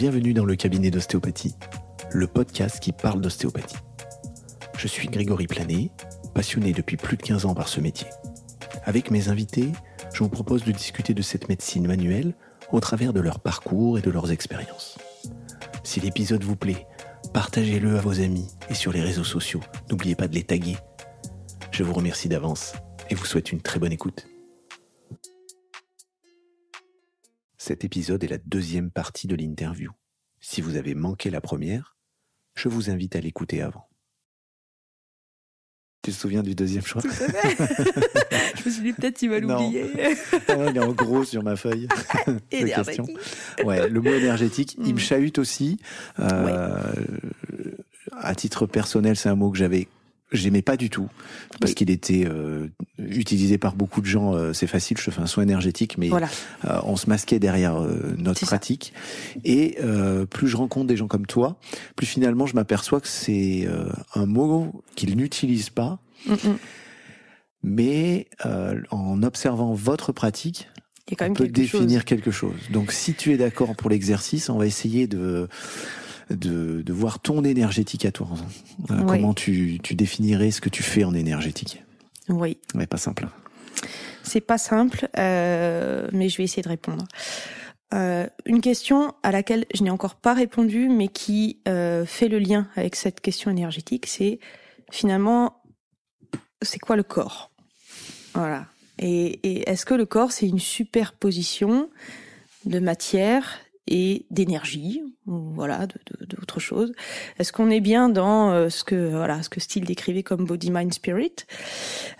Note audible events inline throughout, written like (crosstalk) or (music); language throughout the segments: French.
Bienvenue dans le cabinet d'ostéopathie, le podcast qui parle d'ostéopathie. Je suis Grégory Planet, passionné depuis plus de 15 ans par ce métier. Avec mes invités, je vous propose de discuter de cette médecine manuelle au travers de leur parcours et de leurs expériences. Si l'épisode vous plaît, partagez-le à vos amis et sur les réseaux sociaux. N'oubliez pas de les taguer. Je vous remercie d'avance et vous souhaite une très bonne écoute. Cet épisode est la deuxième partie de l'interview. Si vous avez manqué la première, je vous invite à l'écouter avant. Tu te souviens du deuxième choix? Tout à fait. (laughs) je me suis dit peut-être tu vas l'oublier. Ah il est en gros sur ma feuille. (laughs) énergétique. Ouais, le mot énergétique, il me mm. chahute aussi. Euh, À titre personnel, c'est un mot que j'avais j'aimais pas du tout parce qu'il était euh, utilisé par beaucoup de gens. Euh, c'est facile, je fais un soin énergétique, mais euh, on se masquait derrière euh, notre pratique. Et plus je rencontre des gens comme toi, plus finalement je m'aperçois que c'est un mot qu'ils n'utilisent pas. Mm, mm. Mais en observant votre pratique, on peut définir quelque chose. Donc si tu es d'accord pour l'exercice, on va essayer de de, de voir ton énergétique à toi. Euh, comment tu, tu définirais ce que tu fais en énergétique Oui. Mais pas simple. C'est pas simple, euh, mais je vais essayer de répondre. Euh, une question à laquelle je n'ai encore pas répondu, mais qui euh, fait le lien avec cette question énergétique, c'est finalement, c'est quoi le corps? Voilà. Et, et est-ce que le corps, c'est une superposition de matière et d'énergie, voilà, d'autres de, choses. Est-ce qu'on est bien dans euh, ce que voilà, ce que Steele décrivait comme body, mind, spirit,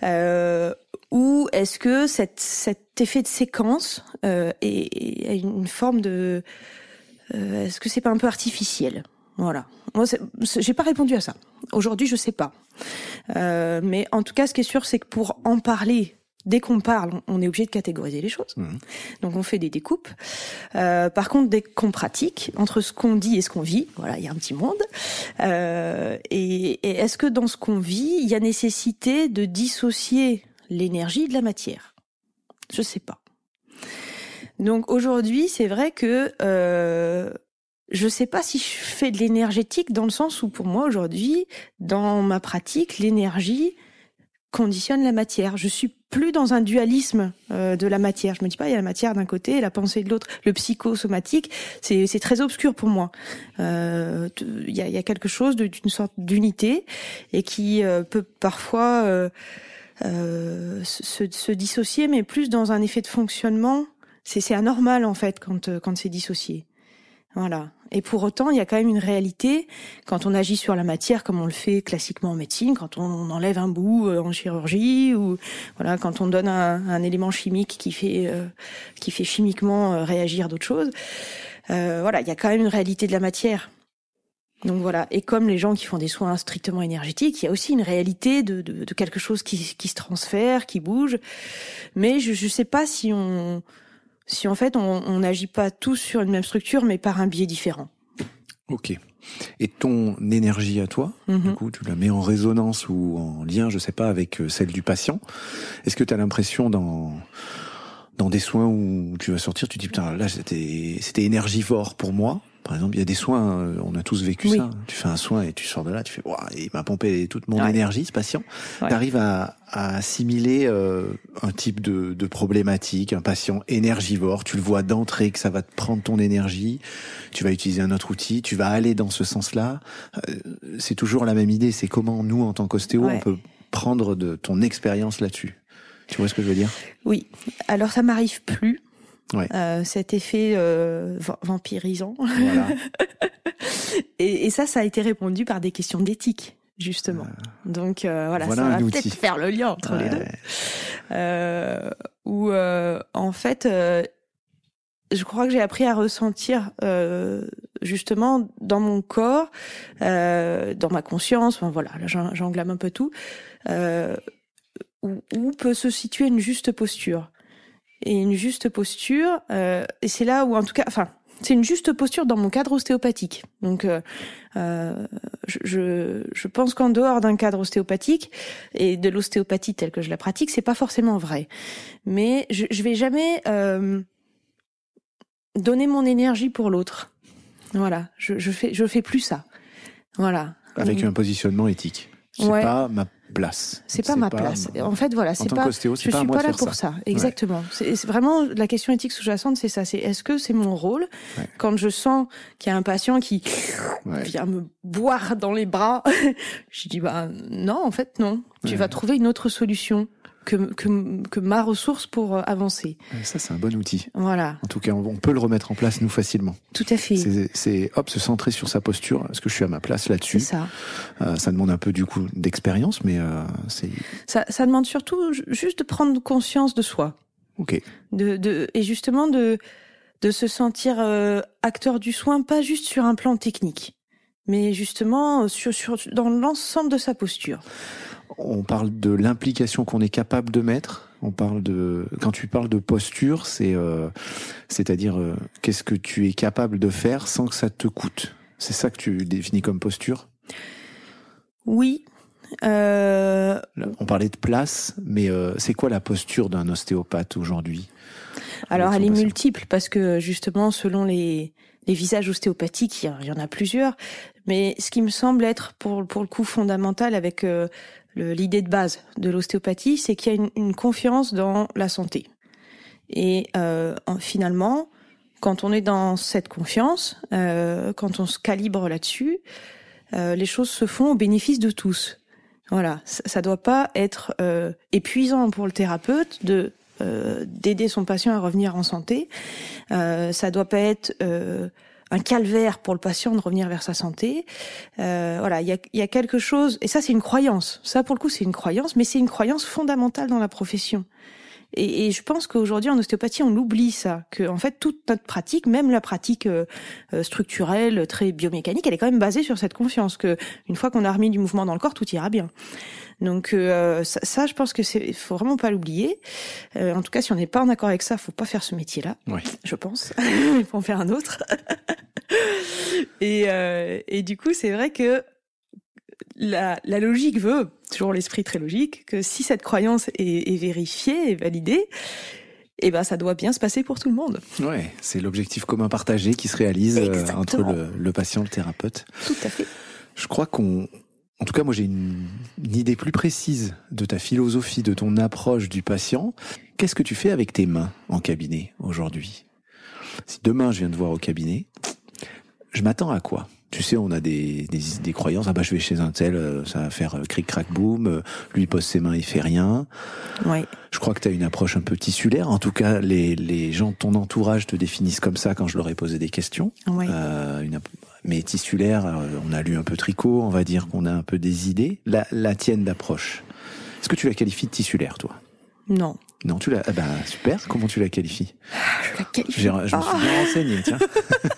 euh, ou est-ce que cet effet de séquence euh, est, une forme de, euh, est-ce que c'est pas un peu artificiel? Voilà. Moi, j'ai pas répondu à ça. Aujourd'hui, je sais pas. Mais en tout cas, ce qui est sûr, c'est que pour en parler Dès qu'on parle, on est obligé de catégoriser les choses. Mmh. Donc on fait des découpes. Euh, par contre, dès qu'on pratique, entre ce qu'on dit et ce qu'on vit, voilà, il y a un petit monde. Euh, et, et est-ce que dans ce qu'on vit, il y a nécessité de dissocier l'énergie de la matière? Je sais pas. Donc aujourd'hui, c'est vrai que euh, je sais pas si je fais de l'énergétique dans le sens où pour moi aujourd'hui, dans ma pratique, l'énergie conditionne la matière. Je suis plus dans un dualisme euh, de la matière. Je me dis pas il y a la matière d'un côté et la pensée de l'autre. Le psychosomatique, c'est très obscur pour moi. Euh, il y, a, y, a, quelque chose d'une sorte d'unité et qui euh, peut parfois euh, se, se, dissocier, mais plus dans un effet de fonctionnement. C'est anormal en fait quand quand c'est dissocié. Voilà. Et pour autant, il y a quand même une réalité quand on agit sur la matière comme on le fait classiquement en médecine, quand on enlève un bout euh, en chirurgie ou voilà, quand on donne un, élément chimique qui fait euh, qui fait chimiquement euh, réagir d'autres choses. Euh, voilà, il y a quand même une réalité de la matière. Donc voilà, et comme les gens qui font des soins strictement énergétiques, il y a aussi une réalité de, de, de quelque chose qui, qui, se transfère, qui bouge. Mais je ne sais pas si on si en fait on n'agit pas tous sur une même structure, mais par un biais différent. Ok. Et ton énergie à toi, du mhm. coup, tu la mets en résonance ou en lien, je sais pas, avec euh, celle du patient. Est-ce que tu as l'impression dans dans des soins où tu vas sortir, tu dis putain là c'était c'était énergivore pour moi, par exemple, il y a des soins, euh, on a tous vécu ça. Tu fais un soin et tu sors de là, tu fais, il m'a pompé toute mon énergie, ce patient. Tu arrives à, à, assimiler euh, un type de, de, problématique, un patient énergivore. Tu le vois d'entrée que ça va te prendre ton énergie. Tu vas utiliser un autre outil. Tu vas aller dans ce sens-là. Euh, c'est toujours la même idée. C'est comment nous, en tant qu'ostéo, on peut prendre de ton expérience là-dessus. Tu vois ce que je veux dire? Oui. Alors ça m'arrive plus euh, cet effet euh, vampirisant. Voilà. (laughs) et, et, ça, ça a été répondu par des questions d'éthique, justement. Donc euh, voilà, ça va peut-être faire le lien entre les deux. Où en fait, je crois que j'ai appris à ressentir justement dans mon corps, dans ma conscience. Enfin, voilà, j'englame un peu tout. où, où peut se situer une juste posture et une juste posture. Euh, et c'est là où, en tout cas, enfin, c'est une juste posture dans mon cadre ostéopathique. Donc, euh, euh, je, je pense qu'en dehors d'un cadre ostéopathique et de l'ostéopathie telle que je la pratique, c'est pas forcément vrai. Mais je, je vais jamais euh, donner mon énergie pour l'autre. Voilà, je, je fais je fais plus ça. Voilà. Avec un positionnement éthique. C'est pas ma place. C'est pas ma place. En fait, voilà, c'est pas. je suis pas, là pour ça. Exactement. C'est vraiment la question éthique sous-jacente, c'est ça. C'est est-ce que c'est mon rôle quand je sens qu'il y a un patient qui vient me boire dans les bras, (laughs) je dis bah non, en fait non. Tu vas trouver une autre solution que, que, que ma ressource pour euh, avancer. Ça, c'est un bon outil. Voilà. En tout cas, on, peut le remettre en place, nous, facilement. Tout à fait. C'est, hop, se centrer sur sa posture. Est-ce que je suis à ma place là-dessus C'est ça. Euh, ça demande un peu, du coup, d'expérience, mais euh, c'est... Ça, ça demande surtout juste de prendre conscience de soi. Ok. De, de, et justement, de, de se sentir euh, acteur du soin, pas juste sur un plan technique, mais justement sur, sur, dans l'ensemble de sa posture on parle de l'implication qu'on est capable de mettre. On parle de quand tu parles de posture, c'est euh, c'est-à-dire euh, qu'est-ce que tu es capable de faire sans que ça te coûte? C'est ça que tu définis comme posture? Oui. Euh... On parlait de place, mais euh, c'est quoi la posture d'un ostéopathe aujourd'hui? Alors elle est multiple parce que justement selon les les visages ostéopathiques, il y en a plusieurs. Mais ce qui me semble être pour, pour le coup fondamental avec l'idée de base de l'ostéopathie, c'est qu'il y a une, confiance dans la santé. Et euh, finalement, quand on est dans cette confiance, euh, quand on se calibre là-dessus, euh, les choses se font au bénéfice de tous. Voilà, ça, ça doit pas être euh, épuisant pour le thérapeute de euh, d'aider son patient à revenir en santé. Euh, ça doit pas être un calvaire pour le patient de revenir vers sa santé. Euh, voilà, il y a, y a, quelque chose, et ça c'est une croyance. Ça pour le coup c'est une croyance, mais c'est une croyance fondamentale dans la profession. Et, et je pense qu'aujourd'hui en ostéopathie on oublie ça, que en fait toute notre pratique, même la pratique euh, euh, structurelle, très biomécanique, elle est quand même basée sur cette confiance que une fois qu'on a remis du mouvement dans le corps, tout ira bien. Donc euh, ça, je pense que c'est, faut vraiment pas l'oublier. Euh, en tout cas, si on n'est pas en accord avec ça, faut pas faire ce métier-là. Oui. Je pense. Il (laughs) faut en faire un autre. (laughs) et, euh, et du coup, c'est vrai que la, la, logique veut, toujours l'esprit très logique, que si cette croyance est, est vérifiée et validée, eh ben ça doit bien se passer pour tout le monde. Ouais, c'est l'objectif commun partagé qui se réalise entre le, le, patient et le thérapeute. Tout à fait. Je crois qu'on en tout cas, moi j'ai une, idée plus précise de ta philosophie, de ton approche du patient. Qu'est-ce que tu fais avec tes mains en cabinet aujourd'hui? Si demain je viens te voir au cabinet, je m'attends à quoi? Tu sais, on a des, des, des, croyances. Ah bah je vais chez un tel, euh, ça va faire euh, cric crac boum. Euh, lui il pose ses mains, il fait rien. Ouais. Je crois que tu as une approche un peu tissulaire. En tout cas, les, les gens de ton entourage te définissent comme ça quand je leur ai posé des questions. Ouais. Euh, une, mais tissulaire, on a lu un peu tricot, on va dire qu'on a un peu des idées. La, la tienne d'approche. Est-ce que tu la qualifies de tissulaire, toi? Non. Non, tu l'as. Ah bah, super. Comment tu la qualifies? Je la qualifie. Je me suis bien ah. renseigné, tiens.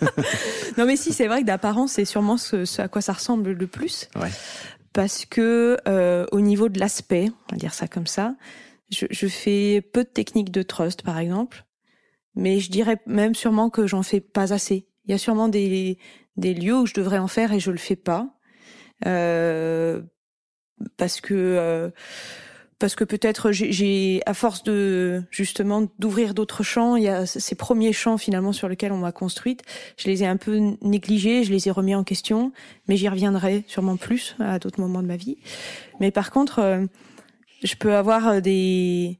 (laughs) non, mais si, c'est vrai que d'apparence, c'est sûrement ce, à quoi ça ressemble le plus. Ouais. Parce que euh, au niveau de l'aspect, on va dire ça comme ça, je, je fais peu de techniques de trust, par exemple, mais je dirais même sûrement que j'en fais pas assez. Il y a sûrement des des lieux où je devrais en faire et je le fais pas. Euh, parce que euh, parce que peut-être j'ai à force de justement d'ouvrir d'autres champs, il y a ces premiers champs finalement sur lesquels on m'a construite, je les ai un peu négligés, je les ai remis en question, mais j'y reviendrai sûrement plus à d'autres moments de ma vie. Mais par contre, euh, je peux avoir des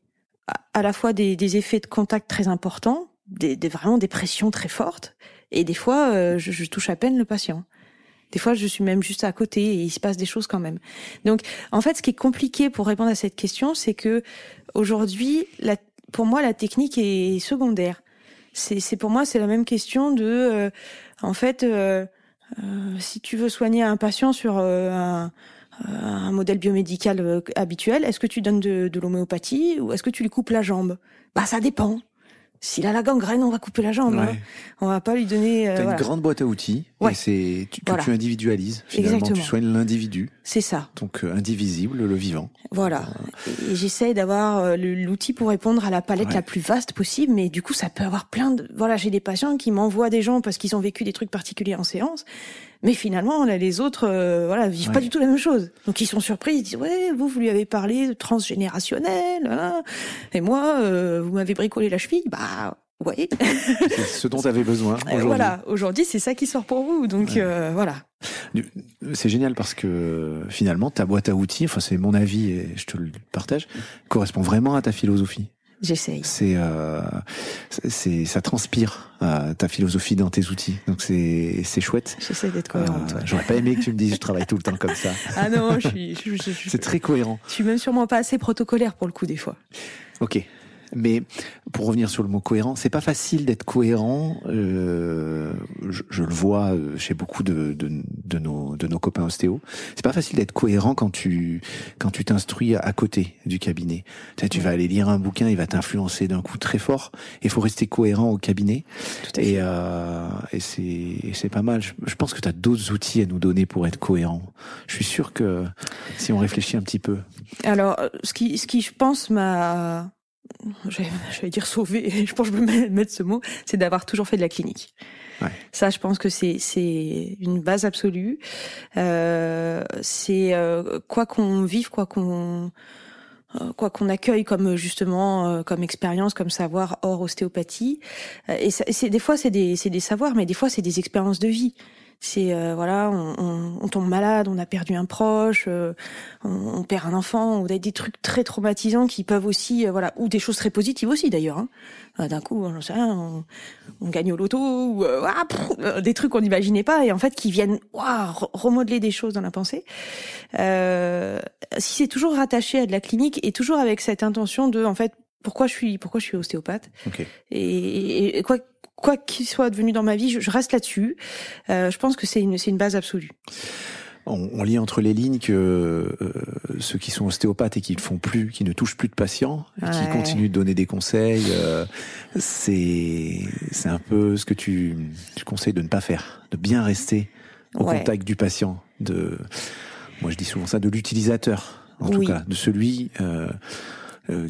à la fois des, des effets de contact très importants, des, vraiment des pressions très fortes, et des fois euh, je, je touche à peine le patient. Des fois, je suis même juste à côté et il se passe des choses quand même. Donc, en fait, ce qui est compliqué pour répondre à cette question, c'est que aujourd'hui, pour moi, la technique est secondaire. C'est pour moi, c'est la même question de, euh, en fait, euh, euh, si tu veux soigner un patient sur euh, un, un, modèle biomédical habituel, est-ce que tu donnes de, de l'homéopathie ou est-ce que tu lui coupes la jambe? Bah, ça dépend. S'il a la gangrène, on va couper la jambe. Hein. On va pas lui donner. Euh, T'as une grande boîte à outils. Ouais. Et c'est tu, que tu individualises. Finalement, Exactement. tu soignes l'individu. C'est ça. Donc euh, indivisible, le vivant. Voilà. Euh... Et j'essaie d'avoir euh, l'outil pour répondre à la palette ouais. la plus vaste possible, mais du coup, ça peut avoir plein de. Voilà, j'ai des patients qui m'envoient des gens parce qu'ils ont vécu des trucs particuliers en séance. Mais finalement, là, les autres, euh, voilà, vivent ouais. pas du tout la même chose. Donc ils sont surpris, ils disent ouais, vous vous lui avez parlé de transgénérationnel, hein. et moi, euh, vous m'avez bricolé la cheville, bah Oui. c'est ce dont tu avais besoin. Aujourd'hui. Voilà, aujourd'hui c'est ça qui sort pour vous, donc ouais. voilà. C'est génial parce que finalement ta boîte à outils, enfin c'est mon avis et je te le partage, correspond vraiment à ta philosophie. J'essaye. C'est, euh, c'est, ça transpire euh, ta philosophie dans tes outils. Donc c'est, c'est chouette. J'essaie d'être cohérente. Euh, j'aurais pas aimé que tu me dises je travaille tout le temps comme ça. (laughs) Ah non, je suis. Je, je, je, c'est très cohérent. Je suis même sûrement pas assez protocolaire pour le coup des fois. Ok. Mais pour revenir sur le mot cohérent, c'est pas facile d'être cohérent. Euh, je, je, le vois euh, chez beaucoup de, de, de, nos, de nos copains ostéo. C'est pas facile d'être cohérent quand tu quand tu t'instruis à côté du cabinet. Tu, sais, tu vas aller lire un bouquin, il va t'influencer d'un coup très fort. Il faut rester cohérent au cabinet. et euh, et c'est c'est pas mal. Je, je pense que tu as d'autres outils à nous donner pour être cohérent. Je suis sûr que si on réfléchit un petit peu. Alors, ce qui ce qui je pense m'a je vais dire sauver, (laughs) je pense que je peux mettre ce mot, c'est d'avoir toujours fait de la clinique. Ouais. Ça, je pense que c'est c'est une base absolue. Euh, c'est euh, quoi qu'on vive, quoi qu'on euh, quoi qu'on accueille comme justement euh, comme expérience, comme savoir hors ostéopathie. Euh, et c'est des fois c'est des c'est des savoirs, mais des fois c'est des expériences de vie c'est euh, voilà, on, on, on, tombe malade, on a perdu un proche, euh, on, on, perd un enfant, ou des trucs très traumatisants qui peuvent aussi, euh, voilà, ou des choses très positives aussi d'ailleurs. Hein. D'un coup, j'en sais rien, on, on, gagne au loto, ou ah, pff, des trucs qu'on n'imaginait pas et en fait qui viennent wow, remodeler des choses dans la pensée. si c'est toujours rattaché à de la clinique et toujours avec cette intention de, en fait, pourquoi je suis pourquoi je suis ostéopathe? Okay. et, et, quoi quoi qu'il soit devenu dans ma vie, je, je reste là-dessus. Euh, je pense que c'est une, c'est une base absolue. On, on, lit entre les lignes que euh, ceux qui sont ostéopathes et qui ne font plus, qui ne touchent plus de patients, ouais. qui continuent de donner des conseils, euh, c'est c'est un peu ce que tu, tu conseilles de ne pas faire, de bien rester au ouais. contact du patient, de moi je dis souvent ça, de l'utilisateur, en oui. tout cas, de celui euh,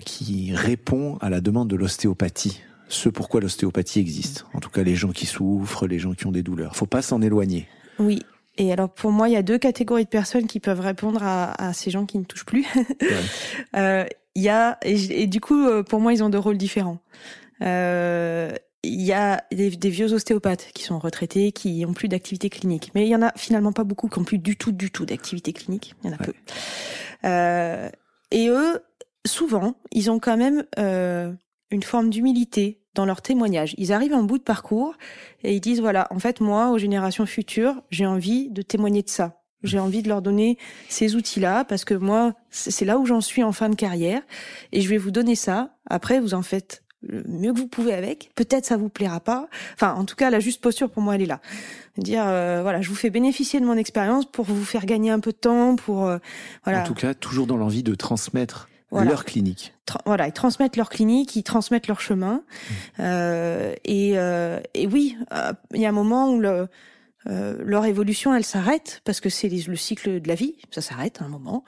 qui répond à la demande de l'ostéopathie ce pourquoi l'ostéopathie existe. En tout cas, les gens qui souffrent, les gens qui ont des douleurs. Faut pas s'en éloigner. Oui. Et alors pour moi, il y a deux catégories de personnes qui peuvent répondre à, à ces gens qui ne touchent plus. (laughs) Il ouais. euh, y a et, et, du coup, pour moi, ils ont deux rôles différents. Euh, il y a des, des, vieux ostéopathes qui sont retraités, qui ont plus d'activité clinique. Mais il y en a finalement pas beaucoup qui ont plus du tout, du tout d'activité clinique. Il y en a ouais. peu. Euh, et eux, souvent, ils ont quand même euh, une forme d'humilité dans leur témoignage. Ils arrivent en bout de parcours et ils disent voilà, en fait moi aux générations futures, j'ai envie de témoigner de ça. J'ai envie de leur donner ces outils-là parce que moi, c'est là où j'en suis en fin de carrière et je vais vous donner ça. Après, vous en faites le mieux que vous pouvez avec. Peut-être ça vous plaira pas. Enfin, en tout cas, la juste posture pour moi, elle est là. Dire euh, voilà, je vous fais bénéficier de mon expérience pour vous faire gagner un peu de temps, pour euh, voilà. En tout cas, toujours dans l'envie de transmettre voilà. leur clinique. Tra voilà, ils transmettent leur clinique, ils transmettent leur chemin. Mmh. Euh, et, euh, et, oui, euh, il y a un moment où le, euh, leur évolution, elle s'arrête parce que c'est le cycle de la vie, ça s'arrête à un moment.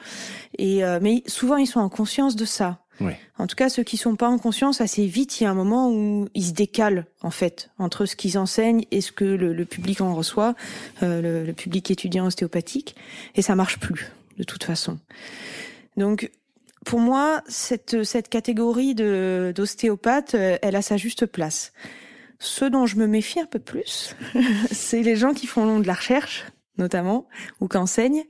Et euh, mais souvent, ils sont en conscience de ça. Oui. En tout cas, ceux qui sont pas en conscience, assez vite, il y a un moment où ils se décalent en fait entre ce qu'ils enseignent et ce que le, le public en reçoit, euh, le, le public étudiant ostéopathique, et ça marche plus de toute façon. Donc pour moi, cette, cette catégorie d'ostéopathes, elle a sa juste place. Ce dont je me méfie un peu plus, (laughs) c'est les gens qui font de la recherche, notamment, ou qui enseignent,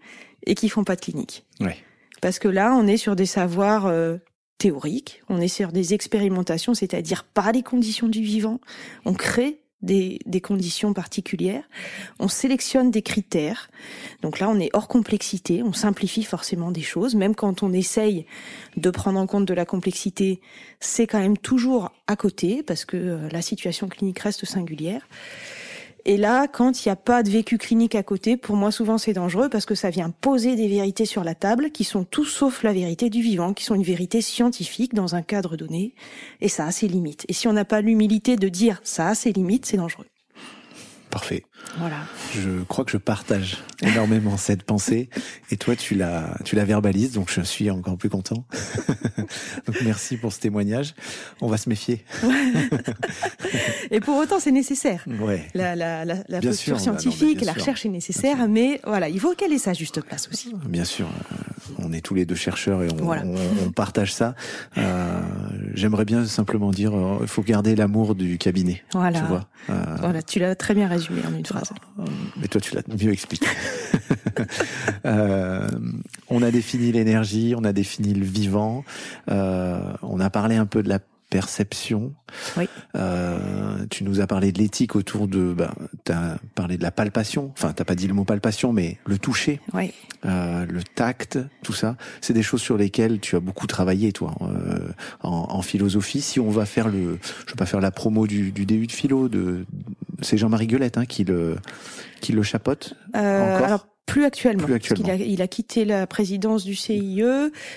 et qui font pas de clinique. Oui. Parce que là, on est sur des savoirs euh, théoriques, on est sur des expérimentations, c'est-à-dire par les conditions du vivant, on crée des, conditions particulières. On sélectionne des critères. Donc là, on est hors complexité. On simplifie forcément des choses. Même quand on essaye de prendre en compte de la complexité, c'est quand même toujours à côté parce que euh, la situation clinique reste singulière. Et là, quand il n'y a pas de vécu clinique à côté, pour moi, souvent, c'est dangereux parce que ça vient poser des vérités sur la table qui sont tout sauf la vérité du vivant, qui sont une vérité scientifique dans un cadre donné. Et ça a ses limites. Et si on n'a pas l'humilité de dire ça a ses limites, c'est dangereux. Parfait. Voilà. Je crois que je partage énormément cette pensée et toi tu la tu la verbalises donc je suis encore plus content. (laughs) donc merci pour ce témoignage. On va se méfier. (laughs) et pour autant c'est nécessaire. Ouais. La la la, la posture sûr, scientifique, bah non, la recherche est nécessaire, mais voilà, il faut qu'elle ait sa juste place aussi. Bien sûr. on est tous les deux chercheurs et on, partage ça. Euh, j'aimerais bien simplement dire, il faut garder l'amour du cabinet. Voilà. Tu vois. voilà, tu l'as très bien résumé en une phrase. Mais toi, tu l'as mieux expliqué. (laughs) on a défini l'énergie, on a défini le vivant, on a parlé un peu de la perception. Oui. Euh, tu nous as parlé de l'éthique autour de, bah, tu as parlé de la palpation. Enfin, t'as pas dit le mot palpation, mais le toucher, oui. euh, le tact, tout ça, c'est des choses sur lesquelles tu as beaucoup travaillé, toi, euh, en, en, philosophie. Si on va faire le, je vais pas faire la promo du, du DU de philo, de, c'est Jean-Marie Guelette hein, qui le, qui le chapote. Euh, encore plus actuellement. Parce il, a, il a quitté la présidence du CIE.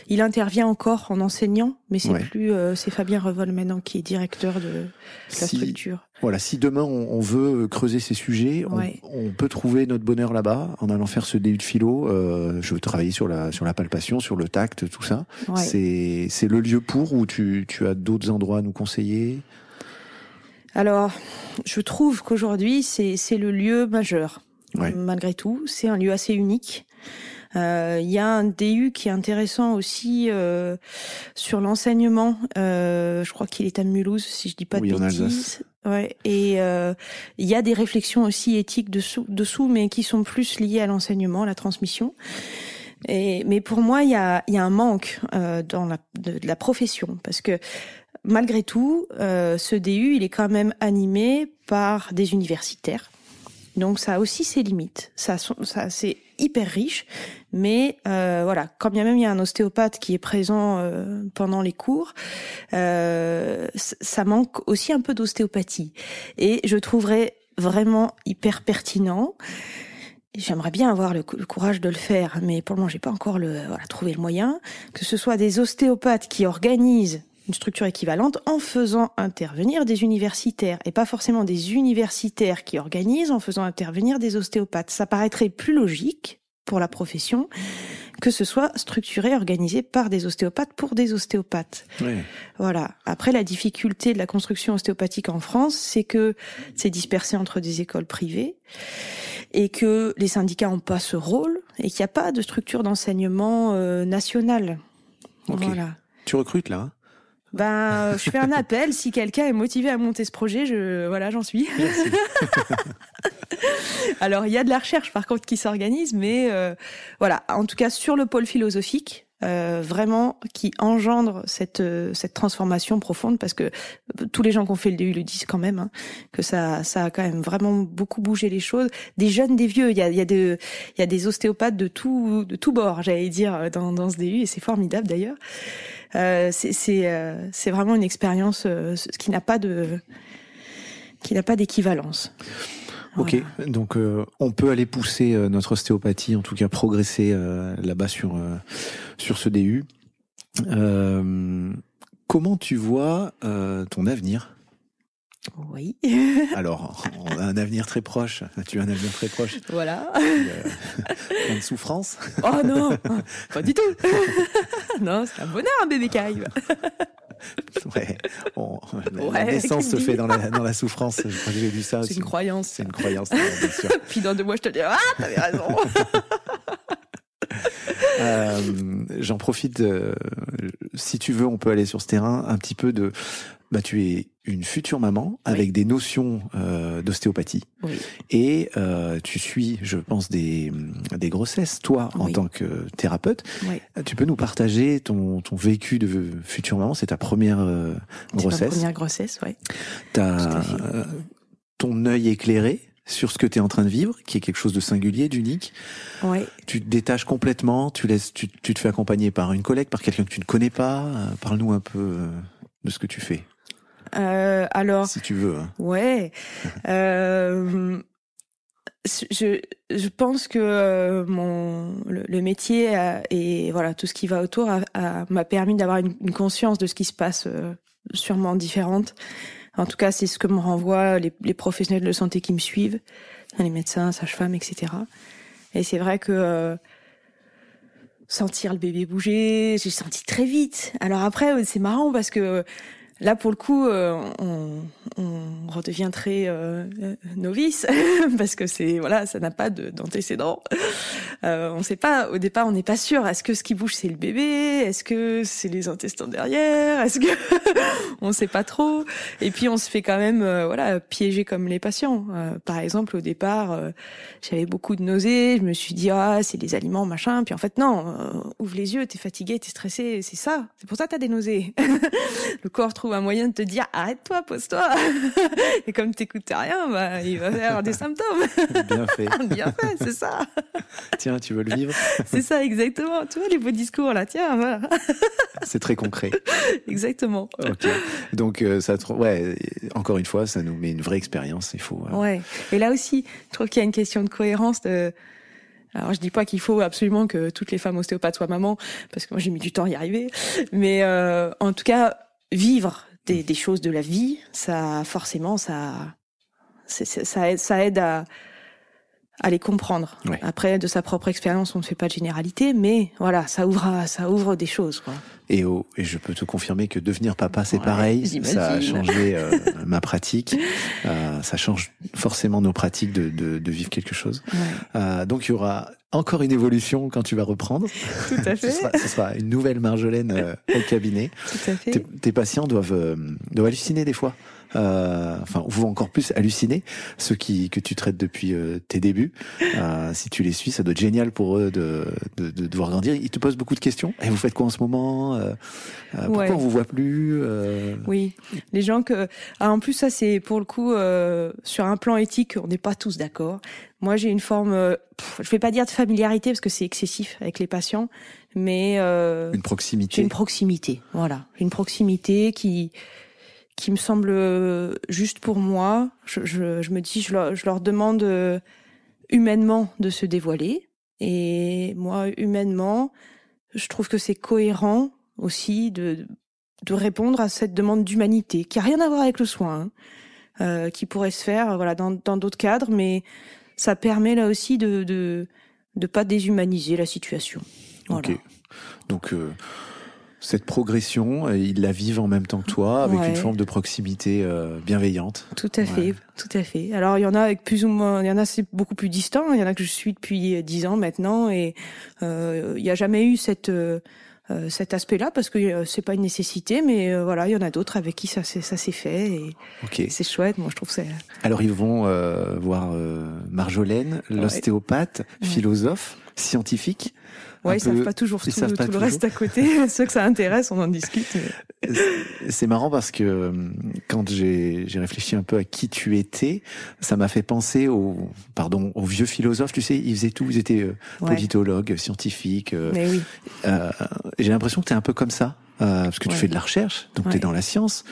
Il intervient encore en enseignant, mais c'est plus euh, c'est Fabien Revol maintenant qui est directeur de, la structure. Voilà, si demain on, veut creuser ces sujets, on, peut trouver notre bonheur là-bas en allant faire ce DU de philo. Euh, je veux travailler sur la sur la palpation, sur le tact, tout ça. C'est c'est le lieu pour ou tu tu as d'autres endroits à nous conseiller? Alors, je trouve qu'aujourd'hui c'est c'est le lieu majeur malgré tout. C'est un lieu assez unique. Euh, il y a un DU qui est intéressant aussi euh, sur l'enseignement. Euh, je crois qu'il est à Mulhouse, si je dis pas de bêtises. Ouais. Et il y a des réflexions aussi éthiques dessous, dessous, mais qui sont plus liées à l'enseignement, à la transmission. Et, mais pour moi, il y a, y a un manque dans la, de, la profession, parce que malgré tout, ce DU, il est quand même animé par des universitaires donc ça a aussi ses limites. Ça, c'est hyper riche, mais euh, voilà, quand bien même il y a un ostéopathe qui est présent euh, pendant les cours, euh, ça manque aussi un peu d'ostéopathie. Et je trouverais vraiment hyper pertinent. J'aimerais bien avoir le, courage de le faire, mais pour le moment, j'ai pas encore le, voilà, trouvé le moyen. Que ce soit des ostéopathes qui organisent une structure équivalente en faisant intervenir des universitaires et pas forcément des universitaires qui organisent en faisant intervenir des ostéopathes. Ça paraîtrait plus logique pour la profession que ce soit structuré, organisé par des ostéopathes pour des ostéopathes. Voilà. Après, la difficulté de la construction ostéopathique en France, c'est que c'est dispersé entre des écoles privées et que les syndicats n'ont pas ce rôle et qu'il n'y a pas de structure d'enseignement euh, nationale. Voilà. Tu recrutes là hein? Ben, je fais un appel. Si quelqu'un est motivé à monter ce projet, je, voilà, j'en suis. (laughs) Alors, il y a de la recherche, par contre, qui s'organise, mais euh, voilà. En tout cas, sur le pôle philosophique, euh, vraiment qui engendre cette euh, cette transformation profonde parce que tous les gens qui ont fait le DU le disent quand même hein, que ça ça a quand même vraiment beaucoup bougé les choses des jeunes des vieux il y a il y a de il y a des ostéopathes de tout de tout bord j'allais dire dans dans ce DU et c'est formidable d'ailleurs euh, c'est euh, c'est vraiment une expérience euh, qui n'a pas de qui n'a pas d'équivalence. Ok, donc on peut aller pousser notre ostéopathie, en tout cas progresser là-bas sur sur ce DU. comment tu vois ton avenir? Oui. (laughs) Alors, on a un avenir très proche. Tu as un avenir très proche? Voilà. Euh, de souffrance? Oh non, (laughs) pas du tout. (laughs) non, c'est un bonheur un bébé qui arrive. (laughs) ouais, la, naissance se fait dans la, dans la souffrance. J'ai vu ça. C'est une croyance. C'est une croyance. Bien sûr. (laughs) Puis dans deux mois, je te dis ah, t'avais raison. (laughs) Euh, J'en profite. Euh, si tu veux, on peut aller sur ce terrain un petit peu de bah, tu es une future maman avec des notions euh, d'ostéopathie et euh, tu suis, je pense, des, des grossesses. Toi, en tant que thérapeute, tu peux nous partager ton, ton vécu de future maman. C'est ta première euh, grossesse. Ma première grossesse, oui. T'as euh, ton œil éclairé sur ce que tu es en train de vivre, qui est quelque chose de singulier, d'unique. Ouais. Tu te détaches complètement, tu laisses, tu, tu te fais accompagner par une collègue, par quelqu'un que tu ne connais pas. Parle-nous un peu de ce que tu fais. Euh, alors, si tu veux. Hein. Ouais. (laughs) euh, je, je pense que euh, mon le, métier et voilà tout ce qui va autour m'a permis d'avoir une, conscience de ce qui se passe euh, sûrement différente. En tout cas, c'est ce que me renvoient les, les, professionnels de santé qui me suivent, les médecins, sages-femmes, etc. Et c'est vrai que euh, sentir le bébé bouger, j'ai senti très vite. Alors après, c'est marrant parce que Là, pour le coup, euh, on, on, redevient très euh, novice (laughs) parce que c'est voilà, ça n'a pas d'antécédent. Euh, on ne sait pas au départ, on n'est pas sûr. Est-ce que ce qui bouge c'est le bébé? Est-ce que c'est les intestins derrière? Est-ce que (laughs) on ne sait pas trop? Et puis on se fait quand même euh, voilà piéger comme les patients. par exemple, au départ, j'avais beaucoup de nausées. Je me suis dit ah c'est des aliments machin. Puis en fait non, ouvre les yeux, t'es fatigué, t'es stressé, c'est ça. C'est pour ça que t'as des nausées. (laughs) le corps trouve un moyen de te dire arrête-toi, pose-toi. (laughs) Et comme t'écoutes rien, bah, il va faire des (laughs) symptômes. Bien fait. (laughs) Bien fait, c'est ça. Tiens, tu veux le vivre? C'est ça, exactement. Tu vois, les beaux discours, là, tiens, voilà. C'est très concret. Exactement. Ok. Donc, euh, ça, ouais, encore une fois, ça nous met une vraie expérience. Il faut. Ouais. Et là aussi, je trouve qu'il y a une question de cohérence. De... Alors je dis pas qu'il faut absolument que toutes les femmes ostéopathes soient mamans, parce que moi j'ai mis du temps à y arriver. Mais euh, en tout cas, vivre des, choses de la vie, ça forcément ça ça aide, ça aide à, à les comprendre. Après, de sa propre expérience, on ne fait pas de généralité, mais voilà, ça ouvre, ça ouvre des choses. Quoi. Et, oh, et je peux te confirmer que devenir papa, c'est pareil. Ça a changé euh, (laughs) ma pratique. Euh, ça change forcément nos pratiques de, de, de vivre quelque chose. Euh, donc il y aura encore une évolution quand tu vas reprendre. Tout à (laughs) fait. ce, sera, ce, sera, une nouvelle Marjolaine euh, au cabinet. Tout à fait. Tes, tes patients doivent, euh, doivent halluciner des fois euh, enfin, vous encore plus halluciner ceux qui que tu traites depuis euh, tes débuts. Euh, si tu les suis, ça doit être génial pour eux de, de, de devoir grandir. Ils te posent beaucoup de questions. Et vous faites quoi en ce moment euh, euh, Pourquoi on vous voit plus Oui, les gens que. Ah, en plus, ça c'est pour le coup sur un plan éthique, on n'est pas tous d'accord. Moi, j'ai une forme, je vais pas dire de familiarité parce que c'est excessif avec les patients, mais une proximité. Une proximité, voilà, une proximité qui qui me semble euh, juste pour moi. Je, je, je me dis, je leur, je leur demande euh, humainement de se dévoiler. Et moi, humainement, je trouve que c'est cohérent aussi de, de répondre à cette demande d'humanité, qui a rien à voir avec le soin, hein, euh, qui pourrait se faire voilà dans d'autres cadres, mais ça permet là aussi de de, de pas déshumaniser la situation. Voilà. Ok. Donc euh, cette progression, ils la vivent en même temps que toi, avec une forme de proximité euh, bienveillante. Tout à fait, tout à fait. Alors il y en a avec plus ou moins, il y en a c'est beaucoup plus distant, il y en a que je suis depuis dix ans maintenant, et euh, il n'y a jamais eu cette euh, cet aspect-là parce que c'est pas une nécessité, mais voilà, il y en a d'autres avec qui ça ça s'est fait et c'est chouette. Moi, je trouve ça. Alors ils vont voir Marjolaine, l'ostéopathe, philosophe, scientifique. Ouais, ils savent pas toujours tout, le reste à côté. (laughs) Ceux que ça intéresse, on en discute. C'est marrant parce que euh, quand j'ai réfléchi un peu à qui tu étais, ça m'a fait penser au pardon aux vieux philosophes. Tu sais, ils faisaient tout. Ils étaient euh, politologues, scientifiques. Euh, Mais oui. Euh, j'ai l'impression que tu es un peu comme ça. parce que tu fais de la recherche, donc tu es dans la science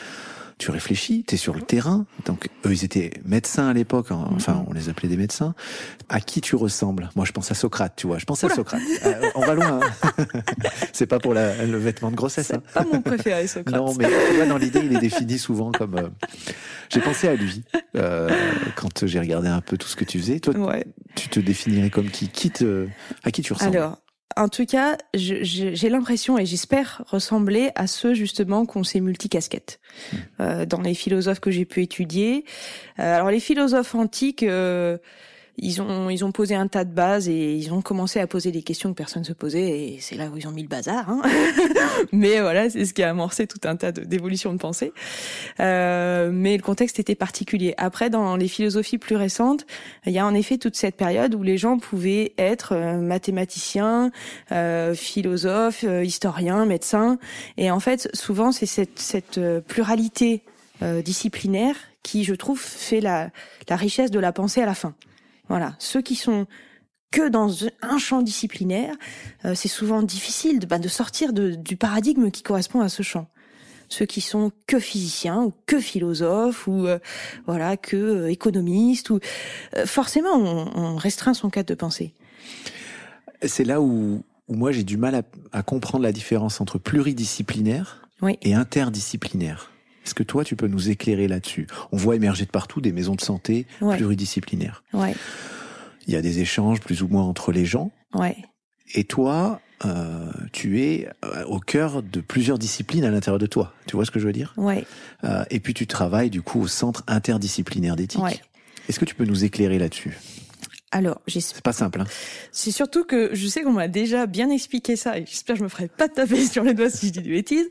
tu réfléchis, tu es sur le terrain. Donc eux, ils étaient médecins à l'époque, hein. enfin mm-hmm. on les appelait des médecins. À qui tu ressembles? Moi, je pense à Socrate, tu vois. Je pense à Socrate. Euh, on va loin. Hein. (laughs) c'est pas pour la, le vêtement de grossesse. C'est hein. pas mon préféré, Socrate. non, mais moi, dans l'idée, il est défini souvent comme. Euh, j'ai pensé à lui euh, quand j'ai regardé un peu tout ce que tu faisais. Toi, ouais. tu te définirais comme qui, qui te, À qui tu ressembles? Alors, en tout cas, j'ai l'impression et j'espère ressembler à ceux justement qui ont ces multicasquettes. Hmm. Euh, dans les philosophes que j'ai pu étudier. Euh, alors les philosophes antiques, euh, ils ont ils ont posé un tas de bases et ils ont commencé à poser des questions que personne se posait et c'est là où ils ont mis le bazar. Hein (laughs) mais voilà, c'est ce qui a amorcé tout un tas d'évolutions de, pensée. Euh, mais le contexte était particulier. Après, dans les philosophies plus récentes, il y a en effet toute cette période où les gens pouvaient être euh, mathématiciens, euh, philosophes, euh, historiens, médecins. Et en fait, souvent, c'est cette, cette euh, pluralité disciplinaire qui, je trouve, fait la, la richesse de la pensée à la fin. Voilà, ceux qui sont que dans un champ disciplinaire, euh, c'est souvent difficile de, bah, de sortir de, du paradigme qui correspond à ce champ. Ceux qui sont que physiciens ou que philosophes ou euh, voilà que euh, économistes ou forcément on, on, restreint son cadre de pensée. C'est là où, où moi j'ai du mal à, à, comprendre la différence entre pluridisciplinaire oui. et interdisciplinaire. Est-ce que toi, tu peux nous éclairer là-dessus? On voit émerger de partout des maisons de santé ouais. pluridisciplinaires. Ouais. Il y a des échanges plus ou moins entre les gens. Ouais. Et toi, euh, tu es euh, au cœur de plusieurs disciplines à l'intérieur de toi. Tu vois ce que je veux dire? Euh, Et puis tu travailles du coup au centre interdisciplinaire d'éthique. Ouais. Est-ce que tu peux nous éclairer là-dessus? Alors, C'est pas simple. Hein C'est surtout que je sais qu'on m'a déjà bien expliqué ça, et j'espère que je me ferai pas taper sur les doigts si je dis des bêtises.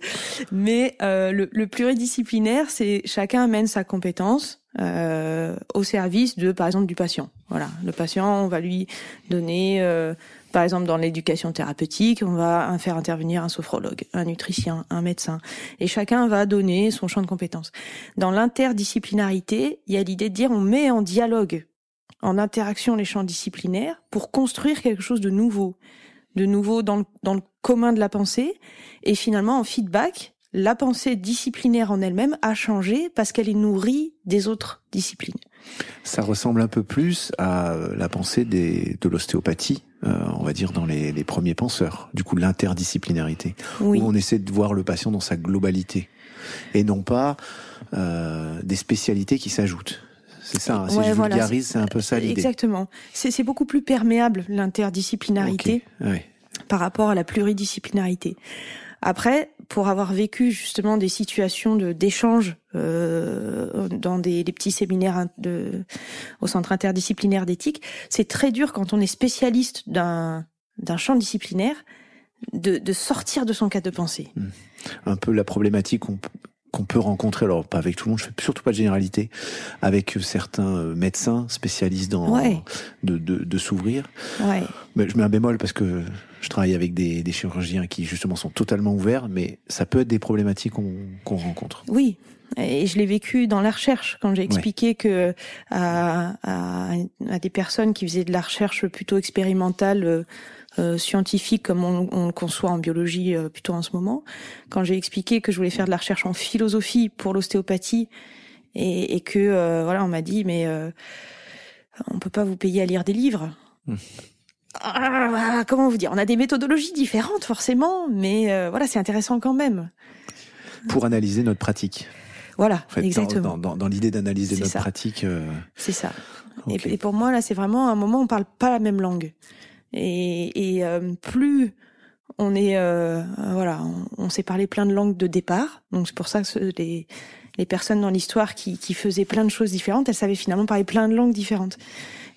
Mais euh, le, le pluridisciplinaire, c'est chacun amène sa compétence euh, au service de, par exemple, du patient. Voilà, le patient, on va lui donner, euh, par exemple, dans l'éducation thérapeutique, on va faire intervenir un sophrologue, un nutricien, un médecin, et chacun va donner son champ de compétences. Dans l'interdisciplinarité, il y a l'idée de dire on met en dialogue en interaction les champs disciplinaires pour construire quelque chose de nouveau, de nouveau dans le, dans le commun de la pensée, et finalement en feedback, la pensée disciplinaire en elle-même a changé parce qu'elle est nourrie des autres disciplines. Ça ressemble un peu plus à euh, la pensée des, de l'ostéopathie, euh, on va dire dans les, les premiers penseurs. Du coup, l'interdisciplinarité, Oui, où on essaie de voir le patient dans sa globalité et non pas euh, des spécialités qui s'ajoutent. C'est ça. hein, si Ouais, je voilà, vulgarise, c'est un peu ça l'idée. exactement. C'est beaucoup plus perméable l'interdisciplinarité ouais. par rapport à la pluridisciplinarité. Après, pour avoir vécu justement des situations de d'échange euh, dans des, des petits séminaires de, au centre interdisciplinaire d'éthique, c'est très dur quand on est spécialiste d'un d'un champ disciplinaire de, de sortir de son cadre de pensée. un peu la problématique qu'on peut rencontrer, alors pas avec tout le monde, je fais surtout pas de généralité, avec certains euh, médecins spécialistes dans Ouais. de, de, de s'ouvrir. Ouais. Mais je mets un bémol parce que je travaille avec des, des chirurgiens qui justement sont totalement ouverts, mais ça peut être des problématiques qu'on qu'on rencontre. Oui, et je l'ai vécu dans la recherche quand j'ai expliqué que à, à, à des personnes qui faisaient de la recherche plutôt expérimentale, euh, scientifique comme on, on le conçoit en biologie euh, plutôt en ce moment, quand j'ai expliqué que je voulais faire de la recherche en philosophie pour l'ostéopathie et, et que euh, voilà, on m'a dit mais on peut pas vous payer à lire des livres. Hmm. Ah, comment vous dire? On a des méthodologies différentes forcément, mais voilà, c'est intéressant quand même. Pour analyser notre pratique. Voilà, En fait, dans- exactement. dans, dans, dans l'idée d'analyser notre ça. pratique. C'est ça. et pour moi, là, c'est vraiment un moment où on parle pas la même langue. Et, et euh, plus on est, euh, voilà, on, on s'est parlé plein de langues de départ. Donc c'est pour ça que les, les personnes dans l'histoire qui, qui faisaient plein de choses différentes, elles savaient finalement parler plein de langues différentes.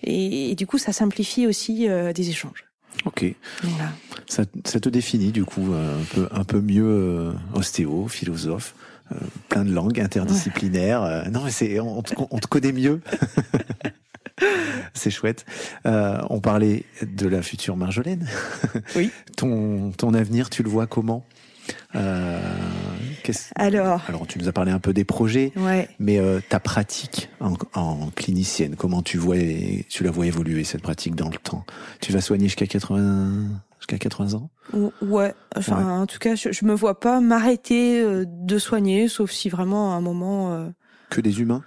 Et, et du coup, ça simplifie aussi euh, des échanges. Ok, Voilà. ça, ça te définit du coup un peu un peu mieux ostéo, philosophe, euh, plein de langues interdisciplinaires. euh, non, mais c'est on, te- on te connaît mieux. (laughs) (laughs) c'est chouette. Euh, on parlait de la future Marjolaine. (laughs) Oui. ton ton avenir, tu le vois comment? Euh, Alors, Alors, tu nous as parlé un peu des projets, ouais. mais euh, ta pratique en, en clinicienne, comment tu vois, tu la vois évoluer cette pratique dans le temps? Tu vas soigner jusqu'à 80, jusqu'à 80 ans? Ou- Ouais, enfin, en tout cas, je, je me vois pas m'arrêter euh, de soigner, sauf si vraiment à un moment. euh, Que des humains?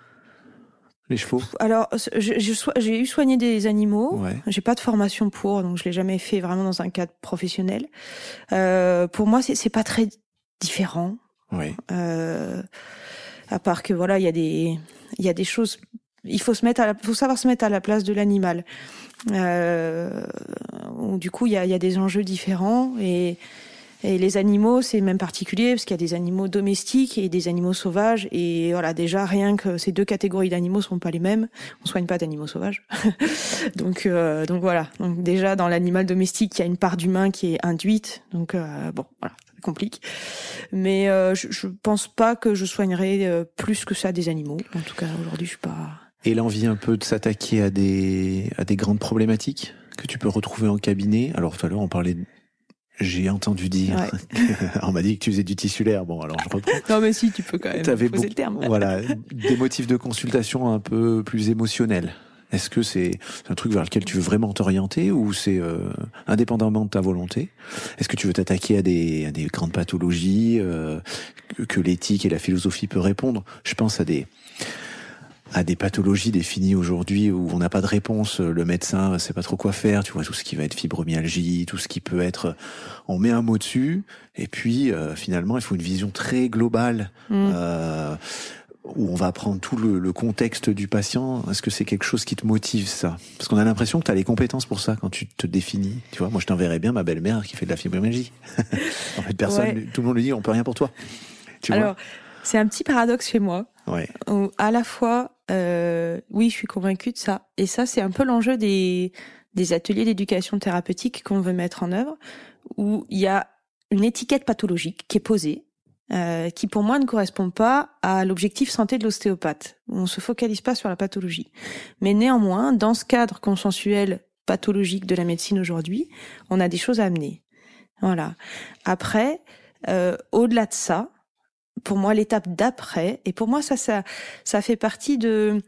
Les chevaux Alors, j'ai eu soigné des animaux. Ouais. J'ai pas de formation pour, donc je l'ai jamais fait vraiment dans un cadre professionnel. Euh, pour moi, c'est pas très différent. Euh, à part que voilà, il y a des il y a des choses. Il faut se mettre à la, faut savoir se mettre à la place de l'animal. Euh, du coup, il y a, il y a des enjeux différents et et les animaux, c'est même particulier parce qu'il y a des animaux domestiques et des animaux sauvages. Et voilà, déjà rien que ces deux catégories d'animaux sont pas les mêmes. On soigne pas d'animaux sauvages. (laughs) donc euh, donc voilà. Donc déjà dans l'animal domestique, il y a une part d'humain qui est induite. Donc euh, bon, voilà, complique. Mais euh, je, je pense pas que je soignerai euh, plus que ça des animaux. En tout cas, aujourd'hui, je suis pas. Et l'envie un peu de s'attaquer à des, à des grandes problématiques que tu peux retrouver en cabinet? Alors tout à l'heure, on parlait j'ai entendu dire, (laughs) on m'a dit que tu faisais du tissulaire. Bon, alors je reprends. Non, mais si, tu peux quand même T'avais poser beaucoup- le terme. (laughs) Voilà, des motifs de consultation un peu plus émotionnels. Est-ce que c'est un truc vers lequel tu veux vraiment t'orienter ou c'est euh, indépendamment de ta volonté? Est-ce que tu veux t'attaquer à des, à des grandes pathologies euh, que, que l'éthique et la philosophie peut répondre? Je pense à des à des pathologies définies aujourd'hui où on n'a pas de réponse, le médecin sait pas trop quoi faire, tu vois tout ce qui va être fibromyalgie, tout ce qui peut être on met un mot dessus et puis euh, finalement il faut une vision très globale Mm. euh, où on va apprendre tout le, contexte du patient. Est-ce que c'est quelque chose qui te motive ça? Parce qu'on a l'impression que tu as les compétences pour ça quand tu te définis. Tu vois, moi je t'enverrais bien ma belle-mère qui fait de la fibromyalgie. (laughs) en fait, personne, tout le monde lui dit on peut rien pour toi. Tu Alors, c'est un petit paradoxe chez moi. Ouais. Où à la fois, euh, oui, je suis convaincue de ça. Et ça, c'est un peu l'enjeu des, des ateliers d'éducation thérapeutique qu'on veut mettre en œuvre, où il y a une étiquette pathologique qui est posée euh, qui pour moi ne correspond pas à l'objectif santé de l'ostéopathe. On se focalise pas sur la pathologie. Mais néanmoins, dans ce cadre consensuel pathologique de la médecine aujourd'hui, on a des choses à amener. Voilà. Après, euh, au-delà de ça, pour moi, l'étape d'après, et pour moi, ça, ça, ça fait partie de,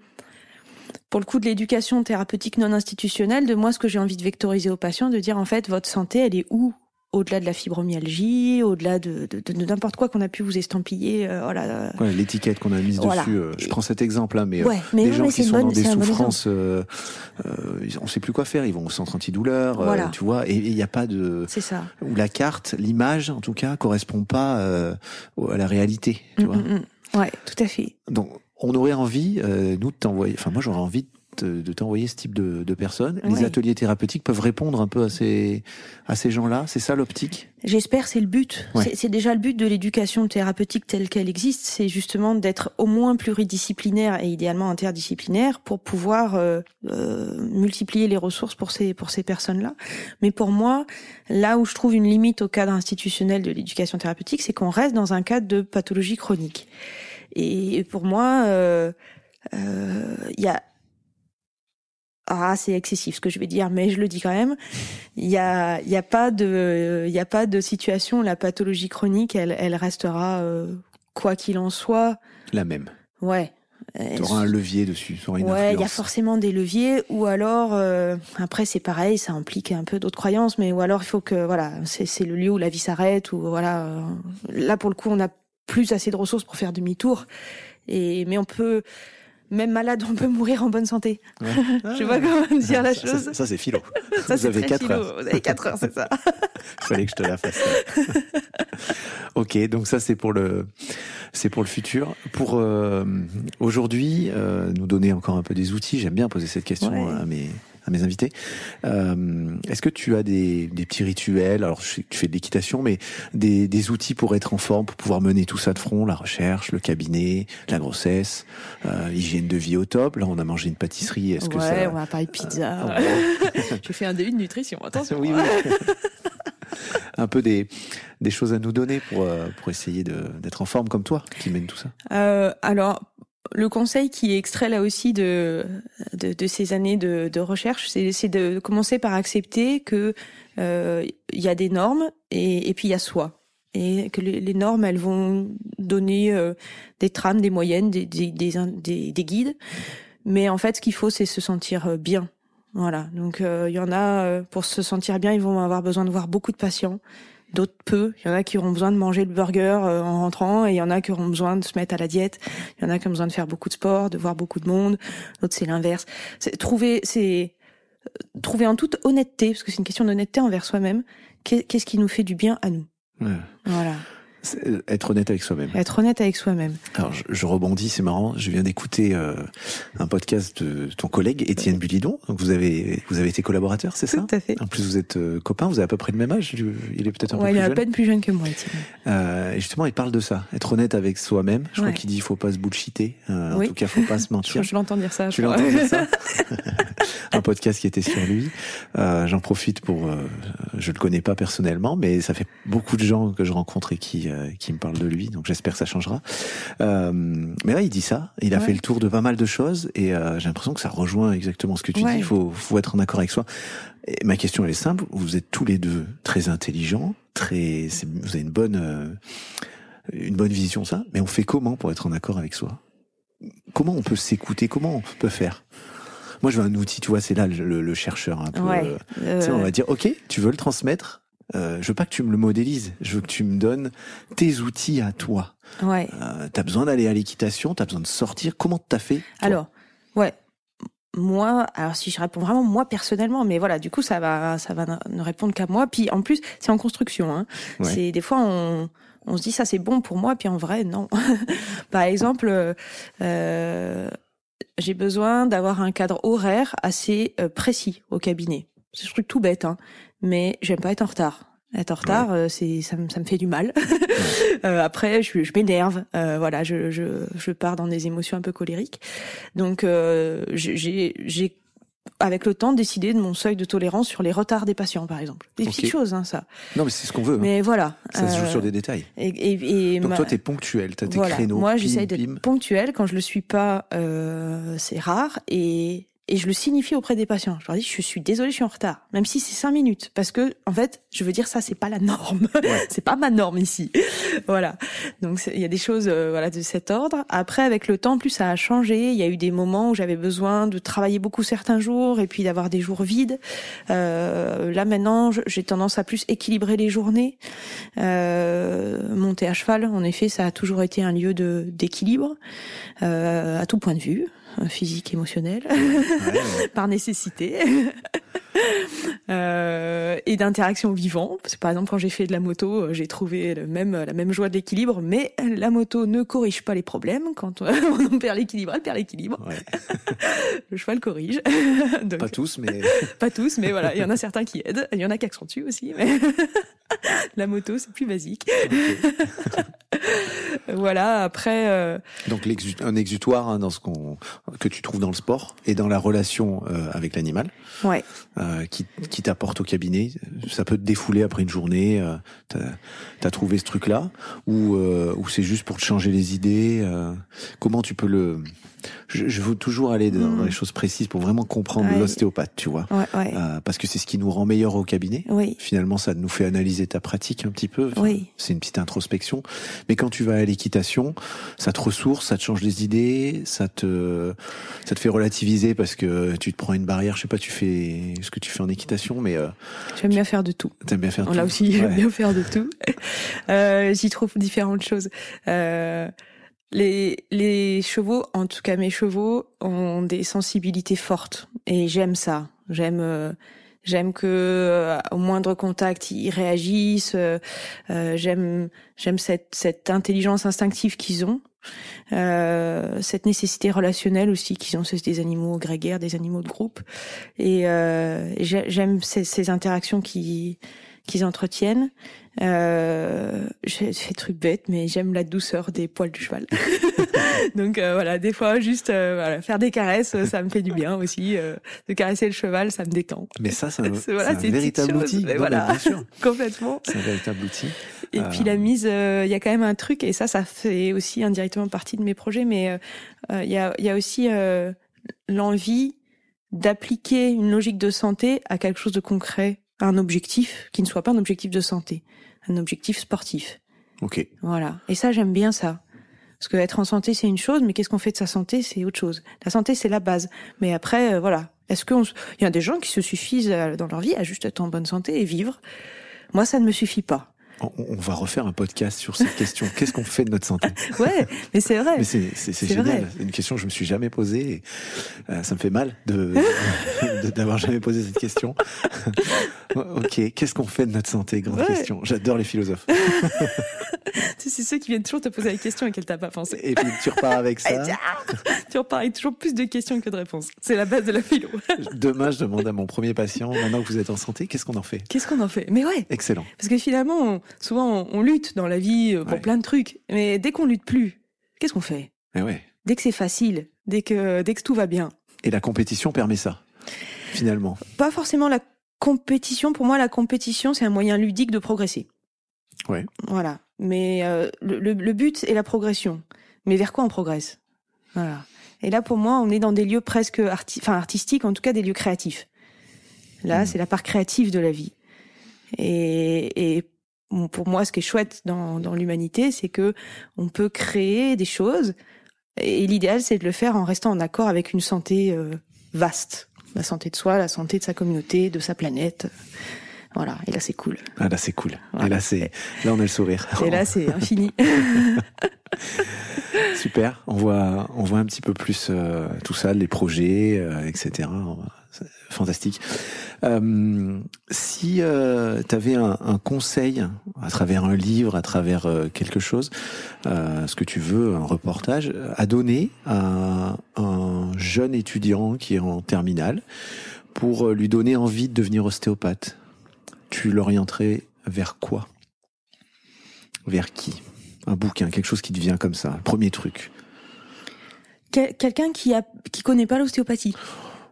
pour le coup de l'éducation thérapeutique non institutionnelle, de moi ce que j'ai envie de vectoriser aux patients, de dire en fait votre santé elle est où? Au-delà de la fibromyalgie, au-delà de, de, n'importe quoi qu'on a pu vous estampiller. Euh, voilà. L'étiquette qu'on a mise dessus. Euh, je prends cet exemple-là, mais, euh, les gens qui sont dans des souffrances, on sait plus quoi faire. Ils vont au centre antidouleur, tu vois, et il n'y a pas de. C'est ça. Ou la carte, l'image, en tout cas, correspond pas à la réalité. Tu mm, vois. Mm, mm. Ouais, tout à fait. Donc, on aurait envie, nous, de t'envoyer. Enfin, moi, j'aurais envie de t'envoyer ce type de, de personnes. Les ateliers thérapeutiques peuvent répondre un peu à ces, à ces gens-là. C'est ça l'optique J'espère, c'est le but. C'est déjà le but de l'éducation thérapeutique telle qu'elle existe. C'est justement d'être au moins pluridisciplinaire et idéalement interdisciplinaire pour pouvoir euh, euh, multiplier les ressources pour ces, pour ces personnes-là. Mais pour moi, là où je trouve une limite au cadre institutionnel de l'éducation thérapeutique, c'est qu'on reste dans un cadre de pathologie chronique. Et pour moi, il euh, euh, y a ah c'est excessif ce que je vais dire mais je le dis quand même. Il y a il y a pas de il y a pas de situation la pathologie chronique elle elle restera euh, quoi qu'il en soit. La même. Ouais. Tu auras un levier dessus une ouais il y a forcément des leviers ou alors euh, après c'est pareil ça implique un peu d'autres croyances mais ou alors il faut que voilà c'est le lieu où la vie s'arrête ou voilà euh, là pour le coup on a plus assez de ressources pour faire demi-tour et mais on peut même malade, on peut mourir en bonne santé. Ouais. (laughs) je sais pas comment dire la chose. Ça, c'est philo. (laughs) Ça, Vous avez 4 heures. Vous avez 4 heures, c'est ça. (laughs) Il fallait que je te la fasse. ok, donc ça c'est pour le c'est pour le futur. Pour euh, aujourd'hui, euh, nous donner encore un peu des outils. J'aime bien poser cette question à mes à mes invités. Euh, Est-ce que tu as des, des, petits rituels? Alors, tu fais de l'équitation, mais des, des, outils pour être en forme, pour pouvoir mener tout ça de front, la recherche, le cabinet, la grossesse, euh, hygiène de vie au top. Là, on a mangé une pâtisserie. Est-ce que ça... on va parler de pizza. Ah, (laughs) je fais un début de nutrition. Attention. Oui, oui. (laughs) un peu des, des choses à nous donner pour, euh, pour essayer d'être en forme comme toi, qui mène tout ça euh, Alors, le conseil qui est extrait là aussi de, de, de ces années de, de recherche, c'est de commencer par accepter que euh, il y a des normes et, et puis il y a soi. Et que les, normes, elles vont donner euh, des trames, des moyennes, des, des, des, des, guides. Mais en fait, ce qu'il faut, c'est se sentir euh, bien. Voilà. Donc, il y en a, pour se sentir bien, ils vont avoir besoin de voir beaucoup de patients d'autres peu. Il y en a qui auront besoin de manger le burger euh, en rentrant, et il y en a qui auront besoin de se mettre à la diète. Il y en a qui ont besoin de faire beaucoup de sport, de voir beaucoup de monde. D'autres c'est l'inverse. C'est trouver, c'est euh, trouver en toute honnêteté, parce que c'est une question d'honnêteté envers soi-même. Qu'est-ce qui nous fait du bien à nous? Voilà. Euh, être honnête avec soi-même. Être honnête avec soi-même. Alors je, rebondis, c'est marrant. Je viens d'écouter euh, un podcast de ton collègue Étienne Bulidon. Donc vous avez vous avez été collaborateur, c'est ça? Tout à fait. En plus vous êtes euh, copains, vous avez à peu près le même âge. Il est peut-être un peu plus jeune. il est à peine plus jeune que moi, Étienne. Euh, justement, il parle de ça, être honnête avec soi-même. Je crois qu'il dit il faut pas se bullshiter. Euh, en tout cas, faut pas se (laughs) mentir. je, je l'entends dire ça. Tu l'entends dire ça? (laughs) (laughs) un podcast qui était sur lui. J'en profite pour. je le connais pas personnellement, mais ça fait beaucoup de gens que je rencontre et qui qui me parlent de lui donc j'espère que ça changera. Euh, mais là, il dit ça, il a fait le tour de pas mal de choses, et euh, j'ai l'impression que ça rejoint exactement ce que tu dis, il faut, faut être en accord avec soi. Et ma question, elle est simple, vous êtes tous les deux très intelligents, très, vous avez une bonne, euh, une bonne vision, ça, mais on fait comment pour être en accord avec soi? Comment on peut s'écouter? Comment on peut faire? Moi, je veux un outil, tu vois, c'est là le, chercheur un peu. on va dire, ok, tu veux le transmettre, euh, je veux pas que tu me le modélises, je veux que tu me donnes tes outils à toi. Ouais. Euh, t'as besoin d'aller à l'équitation, t'as besoin de sortir. Comment t'as fait Alors, ouais. Moi, alors si je réponds vraiment moi personnellement, mais voilà, du coup ça va, ça va ne répondre qu'à moi. Puis en plus, c'est en construction. Hein. C'est des fois on On se dit ça c'est bon pour moi, puis en vrai non. (laughs) Par exemple, euh, j'ai besoin d'avoir un cadre horaire assez euh, précis au cabinet. C'est un truc tout bête, hein, mais j'aime pas être en retard. Être en retard, euh, c'est ça, me- ça me fait du mal. (laughs) Euh, après, je, je m'énerve. Euh, voilà, je, je, je pars dans des émotions un peu colériques. Donc, j'ai- j'ai avec le temps décidé de mon seuil de tolérance sur les retards des patients, par exemple. Des petites choses, hein, ça. Non, mais c'est ce qu'on veut. hein. Mais voilà. Ça se joue sur des détails. et, et, et Donc ma- toi, t'es ponctuel, t'as voilà. créneaux. Moi, j'essaye d'être ponctuelle. Quand je le suis pas, euh, c'est rare. Et, et je le signifie auprès des patients. Je leur dis, je suis désolée, je suis en retard. Même si c'est cinq minutes. Parce que, en fait, je veux dire, ça, c'est pas la norme. (laughs) c'est pas ma norme ici. voilà. Donc, il y a des choses, euh, voilà, de cet ordre. Après, avec le temps, plus ça a changé. Il y a eu des moments où j'avais besoin de travailler beaucoup certains jours et puis d'avoir des jours vides. Euh, là, maintenant, j'ai tendance à plus équilibrer les journées. Euh, monter à cheval, en effet, ça a toujours été un lieu de d'équilibre euh, à tout point de vue, physique, émotionnel, Ouais, ouais. (laughs) par nécessité. (laughs) Euh, et d'interaction vivant. Parce que, par exemple, quand j'ai fait de la moto, euh, j'ai trouvé le même, la même joie de l'équilibre, mais la moto ne corrige pas les problèmes. Quand euh, (laughs) on perd l'équilibre, elle perd l'équilibre. Ouais. (laughs) Le cheval corrige. Donc, Pas tous, mais pas tous, mais voilà, il y en a certains qui aident. Il y en a qui accentuent aussi, mais la moto, c'est plus basique. voilà, après, euh, donc un exutoire hein, dans ce qu'on que tu trouves dans le sport et dans la relation euh, avec l'animal ouais. euh, qui, qui t'apporte au cabinet. Ça peut te défouler après une journée. Euh, t'as as trouvé ce truc-là ou euh, ou c'est juste pour te changer les idées. euh, comment tu peux le je, je veux toujours aller dans, Mm. dans les choses précises pour vraiment comprendre Ouais. l'ostéopathe, tu vois, Ouais, ouais. Euh, parce que c'est ce qui nous rend meilleurs au cabinet. Oui, Finalement, ça nous fait analyser ta pratique un petit peu. Enfin, Oui. C'est une petite introspection. Mais quand tu vas à l'équitation, ça te ressource, ça te change les idées, ça te, ça te fait relativiser parce que tu te prends une barrière. Je sais pas, tu fais ce que tu fais en équitation, mais euh, j'aime bien faire de tout. t'aimes bien faire. Là tout. aussi, j'aime bien faire de tout. (laughs) Euh, J'y trouve différentes choses. Euh, les, les chevaux, en tout cas mes chevaux, ont des sensibilités fortes et j'aime ça. J'aime euh, j'aime que euh, au moindre contact ils réagissent. euh, euh, j'aime j'aime cette cette intelligence instinctive qu'ils ont. Euh, cette nécessité relationnelle aussi qu'ils ont, c'est des animaux grégaires, des animaux de groupe, et euh, j'ai- j'aime ces, ces interactions qui qu'ils entretiennent. Euh, j'ai fait truc bête, mais j'aime la douceur des poils du cheval. (laughs) (laughs) Donc euh, voilà, des fois juste euh, voilà, faire des caresses, ça me fait du bien aussi. euh, de caresser le cheval, ça me détend Mais ça, c'est (laughs) un, C'est- voilà, c'est un véritable chose, outil. mais Non, voilà. mais bien sûr, complètement. c'est un véritable outil. Et Euh, puis la mise, euh, il y a quand même un truc, et ça, ça fait aussi indirectement partie de mes projets, mais il y, a, y a aussi euh, l'envie d'appliquer une logique de santé à quelque chose de concret, un objectif qui ne soit pas un objectif de santé, un objectif sportif. Ok. Voilà. Et ça, j'aime bien ça. Parce que être en santé, c'est une chose, mais qu'est-ce qu'on fait de sa santé, c'est autre chose. La santé, c'est la base. Mais après, euh, voilà. Est-ce qu'on, il y a des gens qui se suffisent euh, dans leur vie à juste être en bonne santé et vivre? Moi, ça ne me suffit pas. On, on va refaire un podcast sur cette question. Qu'est-ce qu'on fait de notre santé (laughs) Ouais, mais c'est vrai. Mais c'est c'est- c'est C'est génial. vrai. Une question que je me suis jamais posée. Et, euh, ça me fait mal de (laughs) de- d'avoir jamais posé cette question. (laughs) ok, qu'est-ce qu'on fait de notre santé? Grande Ouais. question. J'adore les philosophes. C'est ceux qui viennent toujours te poser la question et qu'elle t'a pas pensé. Et puis tu repars avec ça. tu repars avec toujours plus de questions que de réponses. C'est la base de la philo. Demain, je demande à mon premier patient, maintenant que vous êtes en santé, qu'est-ce qu'on en fait? Qu'est-ce qu'on en fait? Mais ouais, Excellent. parce que finalement, on- souvent, on, on lutte dans la vie euh, pour Ouais. plein de trucs. Mais dès qu'on lutte plus, qu'est-ce qu'on fait? Ouais. Dès que c'est facile, dès que, dès que tout va bien. Et la compétition permet ça, finalement. Pas forcément la compétition. Pour moi, la compétition, c'est un moyen ludique de progresser. Ouais. Voilà. Mais euh, le, le- le but est la progression. Mais vers quoi on progresse? Voilà. Et là, pour moi, on est dans des lieux presque arti enfin, artistiques, en tout cas des lieux créatifs. Là, Mhm. c'est la part créative de la vie. Et, et pour moi, ce qui est chouette dans, dans l'humanité, c'est que on peut créer des choses. Et l'idéal, c'est de le faire en restant en accord avec une santé euh, vaste. La santé de soi, la santé de sa communauté, de sa planète. Voilà. Et là, c'est cool. Ah là, c'est cool. Voilà. Et là, c'est là, on a le sourire. Et là, c'est (laughs) infini. Super. On voit, on voit un petit peu plus euh, tout ça, les projets, euh, etc. Fantastique. Euh, si tu avais un, un, conseil à travers un livre, à travers quelque chose, ce que tu veux, un reportage, à donner à un jeune étudiant qui est en terminale pour lui donner envie de devenir ostéopathe, tu l'orienterais vers quoi? Vers qui? Un bouquin, quelque chose qui te vient comme ça, premier truc. Quelqu'un qui a qui connaît pas l'ostéopathie?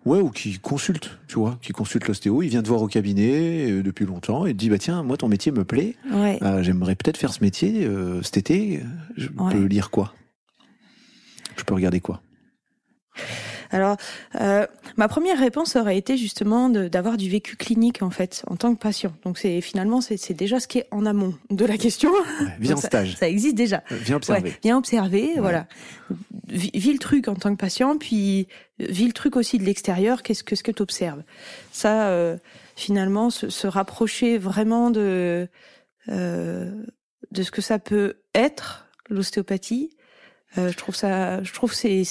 Ouais, ou qui consulte, tu vois, qui consulte l'ostéo, il vient te voir au cabinet euh, depuis longtemps et te dit bah tiens, moi ton métier me plaît, ouais. Euh, j'aimerais peut-être faire ce métier euh, cet été, je peux lire quoi? Je peux regarder quoi? Alors, euh, ma première réponse aurait été justement d'avoir du vécu clinique en fait en tant que patient. Donc c'est finalement c'est déjà ce qui est en amont de la question. (laughs) viens en stage. Ça existe déjà. Euh, viens observer. viens observer, voilà. Vis, le truc en tant que patient, puis vis le truc aussi de l'extérieur. Qu'est-ce que ce que tu observes Ça, euh, finalement, se, se, rapprocher vraiment de euh, de ce que ça peut être l'ostéopathie. Euh, je trouve ça, je trouve c'est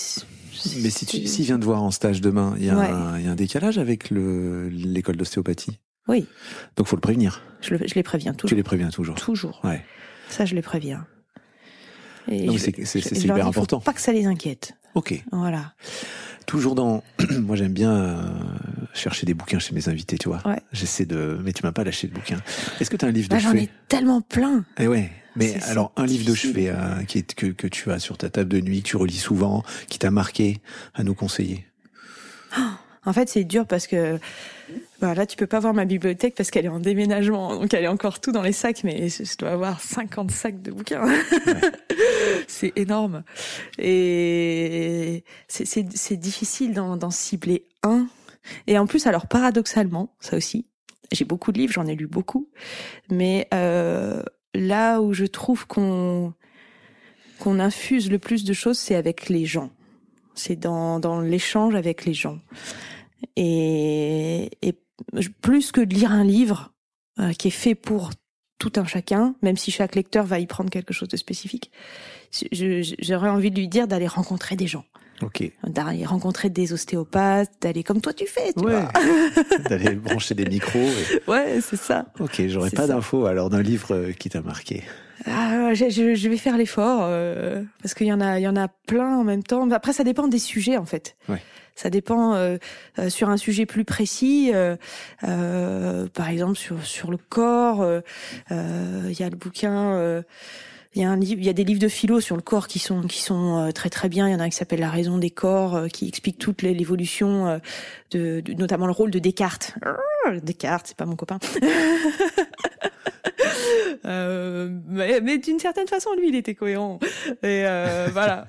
mais si tu si vient de voir en stage demain, il y, a un décalage avec l'école d'ostéopathie? Oui. Donc faut le prévenir. Je, je, les préviens toujours. Tu les préviens toujours. Toujours. Ouais. Ça, je les préviens. c'est hyper important. Faut pas que ça les inquiète. Ok. Voilà. Toujours dans. (clears throat) Moi, j'aime bien euh, chercher des bouquins chez mes invités, tu vois. Ouais. J'essaie de. Mais tu m'as pas lâché de bouquins. Est-ce que tu as un livre de bah, J'en ai tellement plein. Eh ouais. Mais alors, un livre de chevet euh, qui est, que, que tu as sur ta table de nuit, que tu relis souvent, qui t'a marqué, à nous conseiller? En fait, c'est dur parce que bah, là, tu peux pas voir ma bibliothèque parce qu'elle est en déménagement, donc elle est encore tout dans les sacs, mais je dois avoir 50 sacs de bouquins. (laughs) c'est énorme. Et c'est difficile d'en cibler un. Et en plus, alors paradoxalement, ça aussi, j'ai beaucoup de livres, j'en ai lu beaucoup, mais euh, là où je trouve qu'on qu'on infuse le plus de choses, c'est avec les gens. C'est dans, dans l'échange avec les gens. Et, et plus que de lire un livre euh, qui est fait pour tout un chacun, même si chaque lecteur va y prendre quelque chose de spécifique, j'aurais envie de lui dire d'aller rencontrer des gens. Ok. D'aller rencontrer des ostéopathes, d'aller comme toi tu fais, tu ouais. (laughs) d'aller brancher des micros. (laughs) Ouais, c'est ça. Ok, j'aurais pas d'infos alors d'un livre euh, qui t'a marqué. Ah, je, je, vais faire l'effort euh, parce qu'il y en a, il y en a plein en même temps. Après, ça dépend des sujets en fait. Ouais. Ça dépend euh, euh sur un sujet plus précis. Par exemple, sur sur le corps, il y a le bouquin. Il y a des livres de philo sur le corps qui sont euh, très très bien. Il y en a un qui s'appelle La raison des corps, euh, qui explique toute l'évolution euh, notamment le rôle de Descartes. Descartes, c'est pas mon copain. (laughs) Euh, mais, mais d'une certaine façon, lui, il était cohérent. Et euh, (laughs) voilà.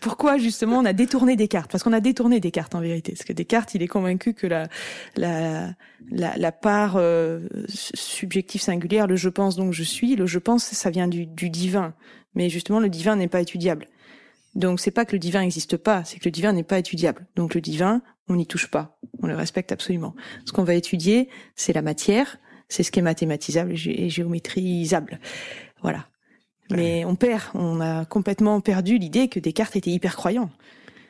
Pourquoi justement on a détourné Descartes Parce qu'on a détourné Descartes en vérité. Parce que Descartes, il est convaincu que la la la, la part euh, subjective singulière, le je pense donc je suis, le je pense, ça vient du, du divin. Mais justement, le divin n'est pas étudiable. Donc c'est pas que le divin n'existe pas, c'est que le divin n'est pas étudiable. Donc le divin, on n'y touche pas, on le respecte absolument. Ce qu'on va étudier, c'est la matière, c'est ce qui est mathématisable et géométrisable. Voilà. Mais on perd, on a complètement perdu l'idée que Descartes était hyper croyant.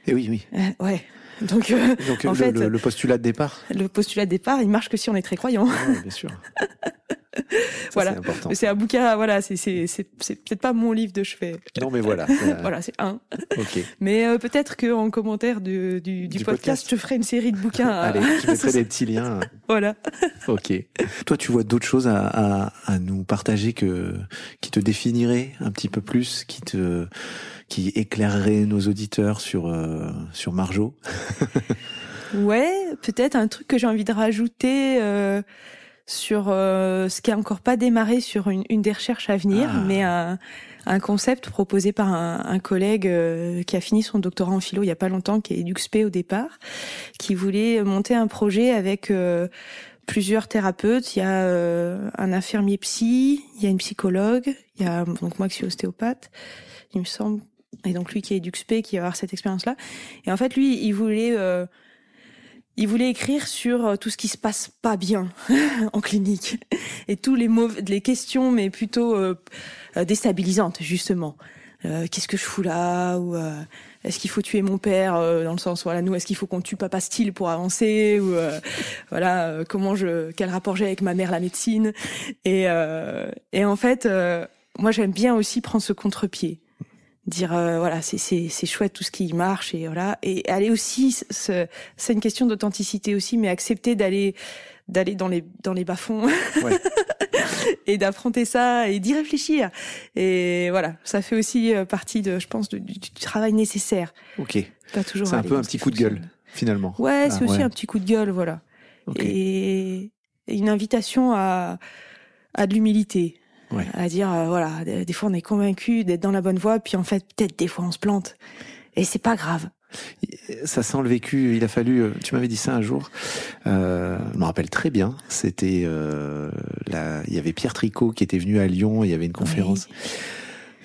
Et eh oui, oui. Euh, ouais. Donc, euh, (laughs) Donc en le, fait, le, postulat de départ. Le postulat de départ, il marche que si on est très croyant. Ouais, bien sûr. (laughs) (laughs) voilà. C'est un bouquin, voilà, c'est c'est c'est peut-être pas mon livre de chevet. Non, mais voilà. (laughs) voilà, c'est un. Ok. Mais euh, peut-être que en commentaire du, du, du, podcast, je ferai une série de bouquins. Allez, je (laughs) mettrai des petits liens. voilà. ok. Toi, tu vois d'autres choses à, à, à nous partager que qui te définiraient un petit peu plus, qui te qui éclairerait nos auditeurs sur euh, sur Marjo? Ouais, peut-être un truc que j'ai envie de rajouter. Euh, sur euh, ce qui a encore pas démarré sur une, une des recherches à venir, ah. mais un, un, concept proposé par un, un collègue euh, qui a fini son doctorat en philo il y a pas longtemps, qui est EduxP au départ, qui voulait monter un projet avec euh, plusieurs thérapeutes. Il y a un infirmier psy, il y a une psychologue, il y a donc moi qui suis ostéopathe, il me semble, et donc lui qui est EduxP qui va avoir cette expérience-là. Et en fait, lui, il voulait il voulait écrire sur euh, tout ce qui se passe pas bien (laughs) en clinique. Et tous les mauvais, les questions, mais plutôt euh, euh, déstabilisantes justement. qu'est-ce que je fous là ou est-ce qu'il faut tuer mon père dans le sens voilà nous est-ce qu'il faut qu'on tue papa style pour avancer ou (laughs) voilà comment je quel rapport j'ai avec ma mère la médecine. Et et en fait moi j'aime bien aussi prendre ce contre-pied dire voilà c'est c'est c'est chouette tout ce qui marche et voilà et aller aussi c'est une question d'authenticité aussi mais accepter d'aller d'aller dans les dans les bas-fonds ouais. (laughs) et d'affronter ça et d'y réfléchir. Et voilà, ça fait aussi euh, partie de, je pense, du, travail nécessaire. Ok. Pas toujours. C'est un peu un petit coup de gueule finalement. Ouais, c'est ah, aussi un petit coup de gueule, voilà. Et, une invitation à à de l'humilité. Ouais. À dire euh, voilà, des, fois on est convaincu d'être dans la bonne voie, puis en fait peut-être des fois on se plante. Et c'est pas grave. Ça sent le vécu. Il a fallu. Euh, tu m'avais dit ça un jour. Euh, je me rappelle très bien. C'était euh, il y avait Pierre Tricot qui était venu à Lyon. Il y avait une conférence.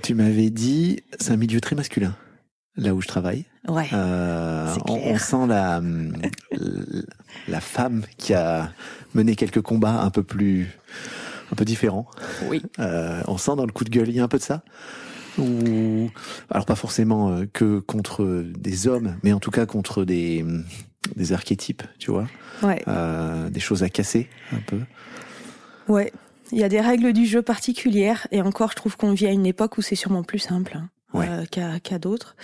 Tu m'avais dit, c'est un milieu très masculin. Là où je travaille. Ouais. Euh, on, sent la la femme qui a mené quelques combats un peu plus un peu différents. Oui. (laughs) Euh, on sent dans le coup de gueule. Il y a un peu de ça? Ou alors pas forcément euh, que contre des hommes, mais en tout cas contre des des archétypes, tu vois, ouais. euh, des choses à casser un peu. Ouais, il y a des règles du jeu particulières et encore, je trouve qu'on vit à une époque où c'est sûrement plus simple hein, euh, qu'à qu'à d'autres.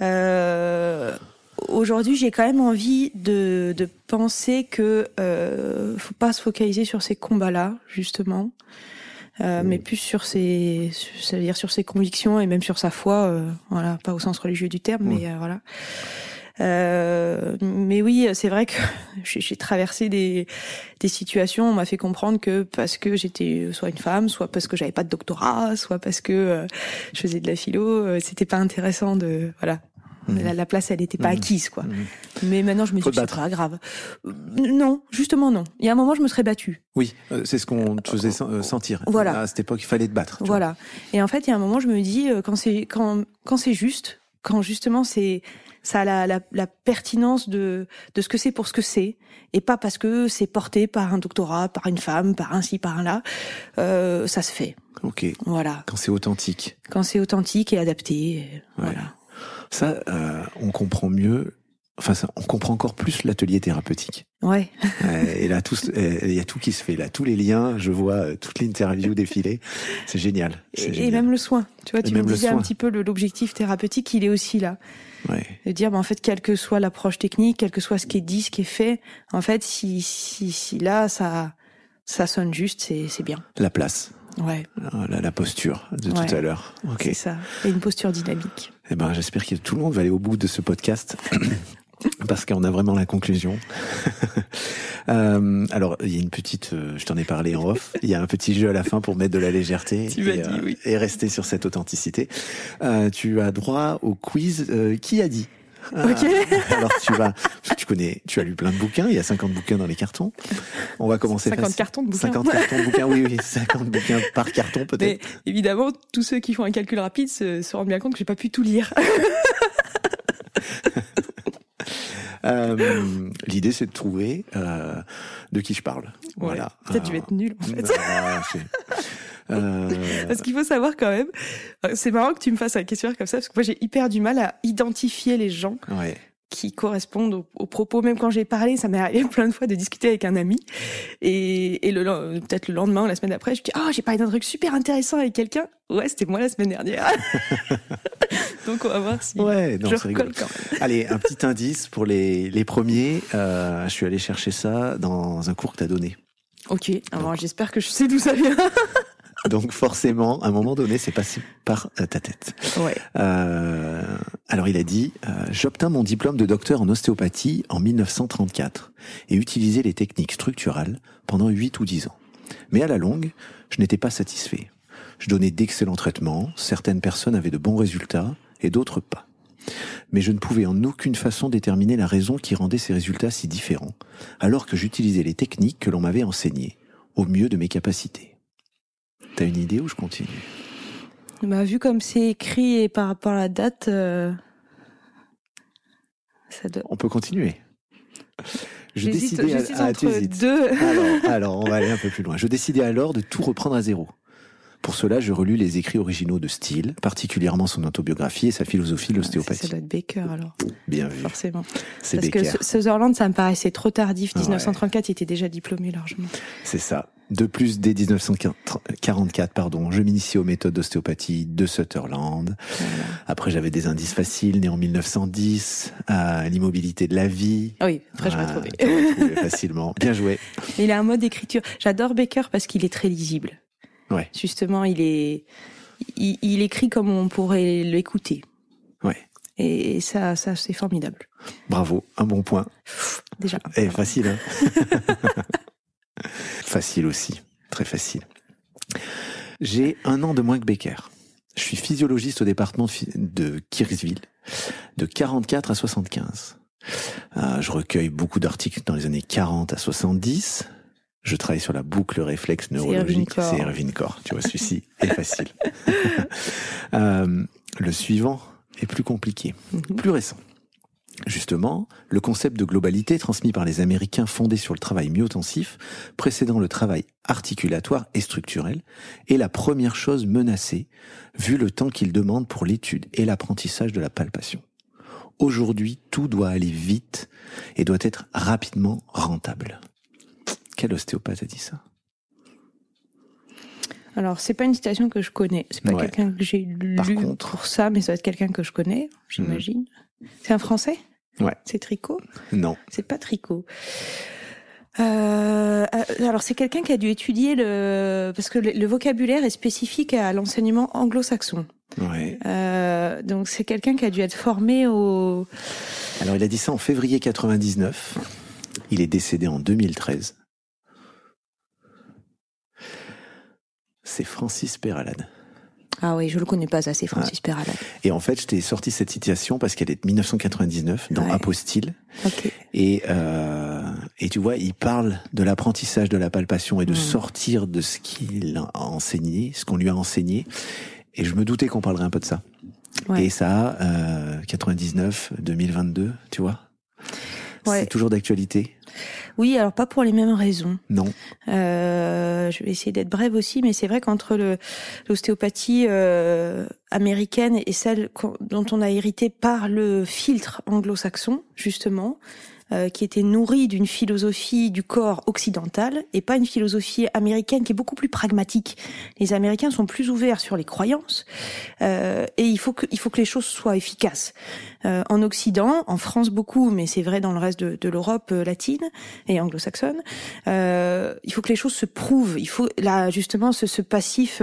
Euh, Aujourd'hui, j'ai quand même envie de, de penser que euh, faut pas se focaliser sur ces combats-là, justement. Euh, mais plus sur ses, c'est-à-dire sur ses convictions et même sur sa foi, euh, voilà, pas au sens religieux du terme, mais euh, voilà. Euh, mais oui, c'est vrai que (laughs) j'ai traversé des, des situations. On m'a fait comprendre que parce que j'étais soit une femme, soit parce que j'avais pas de doctorat, soit parce que je faisais de la philo, c'était pas intéressant de voilà La, place, elle n'était pas mhm. acquise, quoi. Mhm. Mais maintenant, je me dis que c'est pas grave. Euh, non, justement, non. Il y a un moment, je me serais battue. Oui, euh, c'est ce qu'on te faisait euh, sentir. Voilà. À cette époque, il fallait te battre. Voilà. Et en fait, il y a un moment, je me dis, quand c'est quand quand c'est juste, quand justement c'est ça a la, la, la, pertinence de, de ce que c'est pour ce que c'est, et pas parce que c'est porté par un doctorat, par une femme, par un ci, par un là, euh, ça se fait. Ok. Voilà. Quand c'est authentique. Quand c'est authentique et adapté, voilà. Ça, euh, on comprend mieux. Enfin, ça, on comprend encore plus l'atelier thérapeutique. Ouais. et là, tout, il y a tout qui se fait là, tous les liens. Je vois euh, toute l'interview défiler. C'est génial. Et, même le soin. Tu vois, tu me disais un petit peu l'objectif thérapeutique, il est aussi là. Ouais. De dire, bah, en fait, quelle que soit l'approche technique, quel que soit ce qui est dit, ce qui est fait, en fait, si, si, si là, ça, ça sonne juste, c'est, c'est bien. La place. Ouais. La, la posture de tout à l'heure. Ok. C'est ça. Et une posture dynamique. Eh ben, j'espère que tout le monde va aller au bout de ce podcast. (coughs) parce qu'on a vraiment la conclusion. (laughs) euh, alors, il y a une petite, euh, je t'en ai parlé en off, il y a un petit jeu à la fin pour mettre de la légèreté (laughs) et, dit, euh, oui. et, rester sur cette authenticité. Tu as droit au quiz Qui a dit? Ok. alors tu vas, connais, tu as lu plein de bouquins, il y a 50 bouquins dans les cartons. On va commencer 50 cartons de bouquins. 50 cartons de bouquins, oui, oui, 50 bouquins par carton peut-être. évidemment, tous ceux qui font un calcul rapide se, se rendent bien compte que j'ai pas pu tout lire. (laughs) Euh, L'idée, c'est de trouver euh, de qui je parle. voilà. Peut-être je vais être nul en fait. (laughs) Euh... Parce qu'il faut savoir quand même, c'est marrant que tu me fasses un questionnaire comme ça, parce que moi j'ai hyper du mal à identifier les gens. Ouais qui correspondent aux, propos. Même quand j'ai parlé, ça m'est arrivé (laughs) plein de fois de discuter avec un ami. Et, et le peut-être le lendemain, la semaine d'après, je dis ah oh, j'ai parlé d'un truc super intéressant avec quelqu'un. Ouais, c'était moi la semaine dernière. (laughs) Donc on va voir si ouais, non, je recolle quand même. Allez, un petit indice pour les, les premiers. Euh, je suis allé chercher ça dans un cours que tu as donné. Ok, alors j'espère que je sais d'où ça vient. (laughs) (laughs) Donc forcément, à un moment donné, c'est passé par euh, ta tête. Ouais. Euh, alors il a dit, euh, j'obtins mon diplôme de docteur en ostéopathie en 1934 et utilisais les techniques structurales pendant 8 ou 10 ans. Mais à la longue, je n'étais pas satisfait. Je donnais d'excellents traitements, certaines personnes avaient de bons résultats et d'autres pas. Mais je ne pouvais en aucune façon déterminer la raison qui rendait ces résultats si différents, alors que j'utilisais les techniques que l'on m'avait enseignées, au mieux de mes capacités. T'as une idée ou je continue? Bah, Vu comme c'est écrit et par rapport à la date, euh, ça doit... On peut continuer. Je décidais à, entre deux. Alors, alors, on va aller un peu plus loin. Je décidais alors de tout reprendre à zéro. Pour cela, je relus les écrits originaux de Steele, particulièrement son autobiographie et sa philosophie de l'ostéopathie. Ça doit être Baker alors. Bien vu. Forcément. C'est Parce Baker. que Sutherland, ça me paraissait trop tardif. Ouais. 1934, il était déjà diplômé largement. C'est ça. De plus, dès 1944, pardon, je m'initie aux méthodes d'ostéopathie de Sutherland. Voilà. Après, j'avais des indices faciles, né en 1910, à l'immobilité de la vie. Ah oui, après j'aurais Ah, trouvé. t'aurais trouvé facilement. Bien joué. (laughs) Il a un mode d'écriture. J'adore Baker parce qu'il est très lisible. Ouais. Justement, il est, il, il écrit comme on pourrait l'écouter. Ouais. Et ça, ça c'est formidable. Bravo. Un bon point. Déjà. Eh, facile, hein (laughs) Facile aussi. Très facile. J'ai un an de moins que Becker. Je suis physiologiste au département de Kirksville, de 44 à 75. Euh, je recueille beaucoup d'articles dans les années 40 à 70. Je travaille sur la boucle réflexe neurologique. C'est Irving Corr. Tu vois, celui-ci (laughs) est facile. (laughs) Euh, le suivant est plus compliqué, Mhm. plus récent. Justement, le concept de globalité transmis par les Américains fondé sur le travail myotensif, précédant le travail articulatoire et structurel, est la première chose menacée, vu le temps qu'il demande pour l'étude et l'apprentissage de la palpation. Aujourd'hui, tout doit aller vite et doit être rapidement rentable. Quel ostéopathe a dit ça? Alors, c'est pas une citation que je connais. C'est pas Ouais. quelqu'un que j'ai lu Par contre- pour ça, mais ça doit être quelqu'un que je connais, j'imagine. C'est un Français? Ouais. C'est Tricot? Non. C'est pas Tricot. Euh, euh, alors c'est quelqu'un qui a dû étudier le parce que le, le vocabulaire est spécifique à l'enseignement anglo-saxon. Ouais. Euh, donc c'est quelqu'un qui a dû être formé au Alors il a dit ça en février 99. Il est décédé en 2013. C'est Francis Peralade. ah oui je le connais pas ça c'est Francis Peralade. Et en fait, je t'ai sorti cette citation parce qu'elle est de 1999 dans Ouais. Apostille. Et, euh, et tu vois, il parle de l'apprentissage de la palpation et de Mm. sortir de ce qu'il a enseigné, ce qu'on lui a enseigné. Et je me doutais qu'on parlerait un peu de ça. Ouais. Et ça, euh, 99, 2022, tu vois. Ouais. C'est toujours d'actualité Oui alors pas pour les mêmes raisons. Non. Euh, je vais essayer d'être brève aussi, mais c'est vrai qu'entre l'ostéopathie euh, américaine et celle dont on a hérité par le filtre anglo-saxon, justement, euh, qui était nourri d'une philosophie du corps occidental et pas une philosophie américaine qui est beaucoup plus pragmatique. Les Américains sont plus ouverts sur les croyances euh, et il faut que il faut que les choses soient efficaces. Euh, en Occident, en France beaucoup, mais c'est vrai dans le reste de, de l'Europe euh, latine et anglo-saxonne, euh, il faut que les choses se prouvent. Il faut là justement ce, ce passif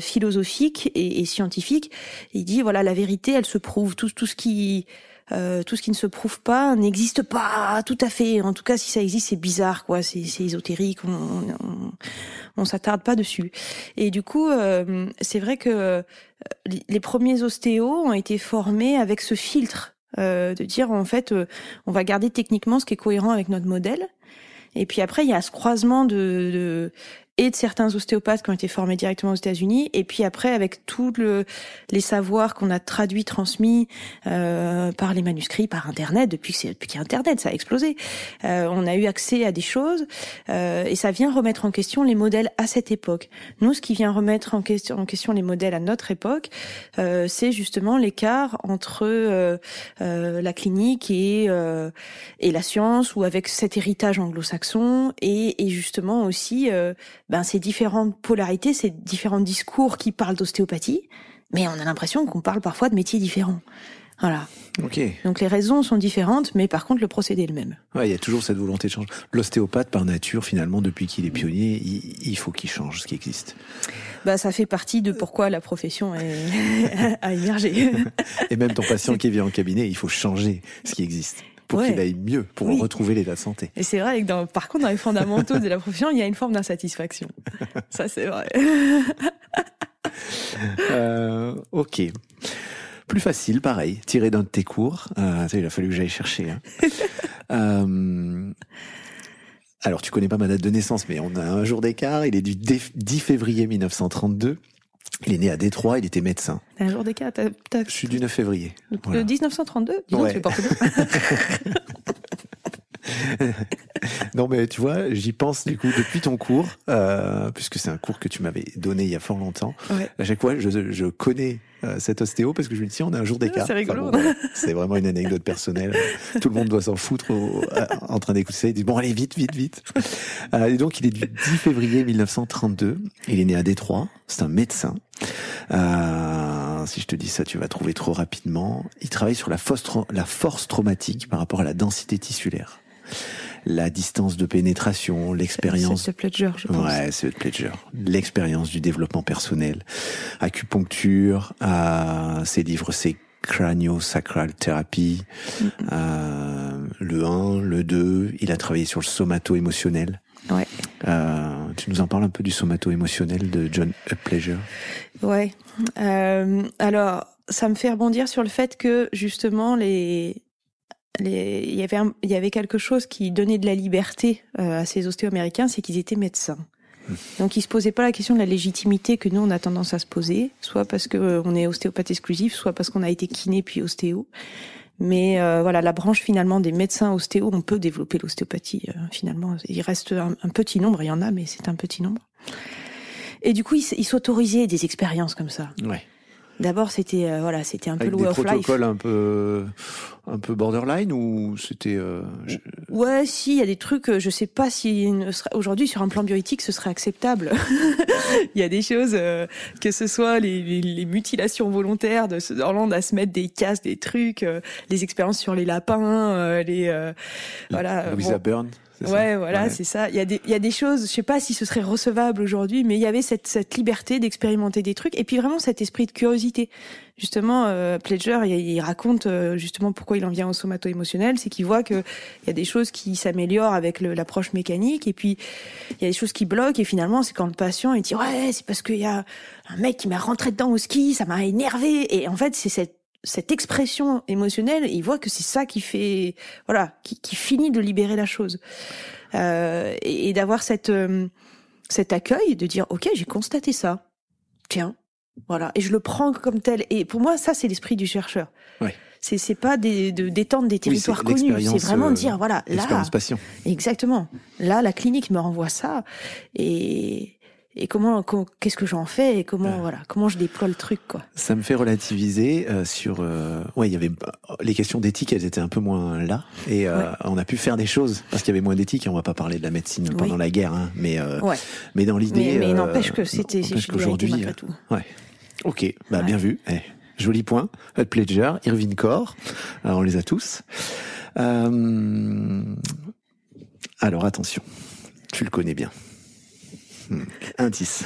philosophique et, et scientifique. Il dit voilà la vérité, elle se prouve. Tout, tout ce qui euh, tout ce qui ne se prouve pas n'existe pas tout à fait. En tout cas, si ça existe, c'est bizarre, quoi. C'est ésotérique. On, on, on s'attarde pas dessus. Et du coup, euh, c'est vrai que euh, les les premiers ostéos ont été formés avec ce filtre euh, de dire en fait, euh, on va garder techniquement ce qui est cohérent avec notre modèle. Et puis après, il y a ce croisement de, de et de certains ostéopathes qui ont été formés directement aux États-Unis, et puis après avec tous le, les savoirs qu'on a traduits, transmis euh, par les manuscrits, par Internet. Depuis que depuis qu'il y a Internet, ça a explosé. Euh, on a eu accès à des choses, euh, et ça vient remettre en question les modèles à cette époque. Nous, ce qui vient remettre en question, en question les modèles à notre époque, euh, c'est justement l'écart entre euh, euh, la clinique et et la science, ou avec cet héritage anglo-saxon, et, et justement aussi ben, ces différentes polarités, ces différents discours qui parlent d'ostéopathie, mais on a l'impression qu'on parle parfois de métiers différents. Voilà. Ok. Donc les raisons sont différentes, mais par contre le procédé est le même. Ouais, il y a toujours cette volonté de changer. L'ostéopathe, par nature, finalement, depuis qu'il est pionnier, il, il faut qu'il change ce qui existe. Bah ça fait partie de pourquoi la profession est... (laughs) (laughs) a émergé. Et même ton patient qui vient en cabinet, il faut changer ce qui existe pour Ouais. qu'il aille mieux, pour Oui. retrouver l'état de santé. Et c'est vrai que dans, par contre dans les fondamentaux de la profession, il y a une forme d'insatisfaction. (laughs) Ça c'est vrai. Euh, ok. Plus facile, pareil, tiré d'un de tes cours. Euh, il a fallu que j'aille chercher. hein. (laughs) Euh, alors, tu connais pas ma date de naissance, mais on a un jour d'écart. Il est du dé- 10 février 1932. Il est né à Détroit, il était médecin. Un jour d'écart, t'as, t'as- Je suis du 9 février. le Voilà. 1932 Dis donc, Ouais. tu fais pas bien. (laughs) non, mais tu vois, j'y pense du coup depuis ton cours, euh, puisque c'est un cours que tu m'avais donné il y a fort longtemps. À chaque fois, je, je connais cet ostéo parce que je me dis, on a un jour d'écart. c'est rigolo. c'est vraiment une anecdote personnelle. (laughs) Tout le monde doit s'en foutre en train d'écouter ça. Il dit, bon, allez, vite, vite, vite. Euh, et donc, il est du 10 février 1932. Il est né à Détroit. C'est un médecin. Euh, si je te dis ça, tu vas trouver trop rapidement. Il travaille sur la force, la force traumatique par rapport à la densité tissulaire la distance de pénétration, l'expérience. C'est Pledger, je pense. Ouais, c'est Pledger. L'expérience du développement personnel, acupuncture, euh, ses livres, c'est Cranio-Sacral Therapy, euh, le 1, le 2, il a travaillé sur le somato-émotionnel. Ouais. Euh, tu nous en parles un peu du somato-émotionnel de John Pleasure Ouais. Euh, alors, ça me fait rebondir sur le fait que justement les les, il, y avait il y avait quelque chose qui donnait de la liberté euh, à ces ostéo-américains, c'est qu'ils étaient médecins. Mmh. Donc ils se posaient pas la question de la légitimité que nous on a tendance à se poser, soit parce que euh, on est ostéopathe exclusif, soit parce qu'on a été kiné puis ostéo. Mais euh, voilà, la branche finalement des médecins ostéo, on peut développer l'ostéopathie. finalement, il reste un, petit nombre, il y en a, mais c'est un petit nombre. Et du coup, ils il s'autorisaient des expériences comme ça. Ouais. D'abord, c'était euh, voilà, c'était un peu le way of life. protocoles un peu un peu borderline ou c'était euh, Ouais, si, il y a des trucs euh, je sais pas si aujourd'hui sur un plan bioéthique ce serait acceptable. (laughs) Il y a des choses que ce soit les, les, les, mutilations volontaires de Hollande à se mettre des casques, des trucs, les expériences sur les lapins, les voilà. Louisa Burn. Ouais, voilà, c'est ça. Il y a des, il y a des choses, je sais pas si ce serait recevable aujourd'hui, mais il y avait cette, cette liberté d'expérimenter des trucs, et puis vraiment cet esprit de curiosité. Justement, euh, Pledger, il, raconte euh, justement pourquoi il en vient au somato-émotionnel, c'est qu'il voit que il y a des choses qui s'améliorent avec l'approche mécanique, et puis il y a des choses qui bloquent, et finalement, c'est quand le patient il dit ouais, c'est parce qu'il y a un mec qui m'a rentré dedans au ski, ça m'a énervé, et en fait, c'est cette cette expression émotionnelle, il voit que c'est ça qui fait, voilà, qui, qui, finit de libérer la chose, euh, et, d'avoir cette euh, cet accueil, de dire ok, j'ai constaté ça, tiens, voilà, et je le prends comme tel. Et pour moi, ça c'est l'esprit du chercheur. Ouais. C'est c'est pas des, de d'étendre des territoires connus, c'est vraiment de dire voilà là, exactement. Là, la clinique me renvoie ça, et et comment, qu'est-ce que j'en fais et comment voilà comment je déploie le truc quoi. Ça me fait relativiser euh, sur euh, ouais il y avait les questions d'éthique elles étaient un peu moins là. Et euh, on a pu faire des choses parce qu'il y avait moins d'éthique et on va pas parler de la médecine pendant la guerre hein, mais euh, mais dans l'idée mais, mais n'empêche que c'était qu'aujourd'hui tout. ouais. Ok bah bien vu. Eh, joli point. Hut Pledger Irvine Core on les a tous. Alors attention tu le connais bien. Indice.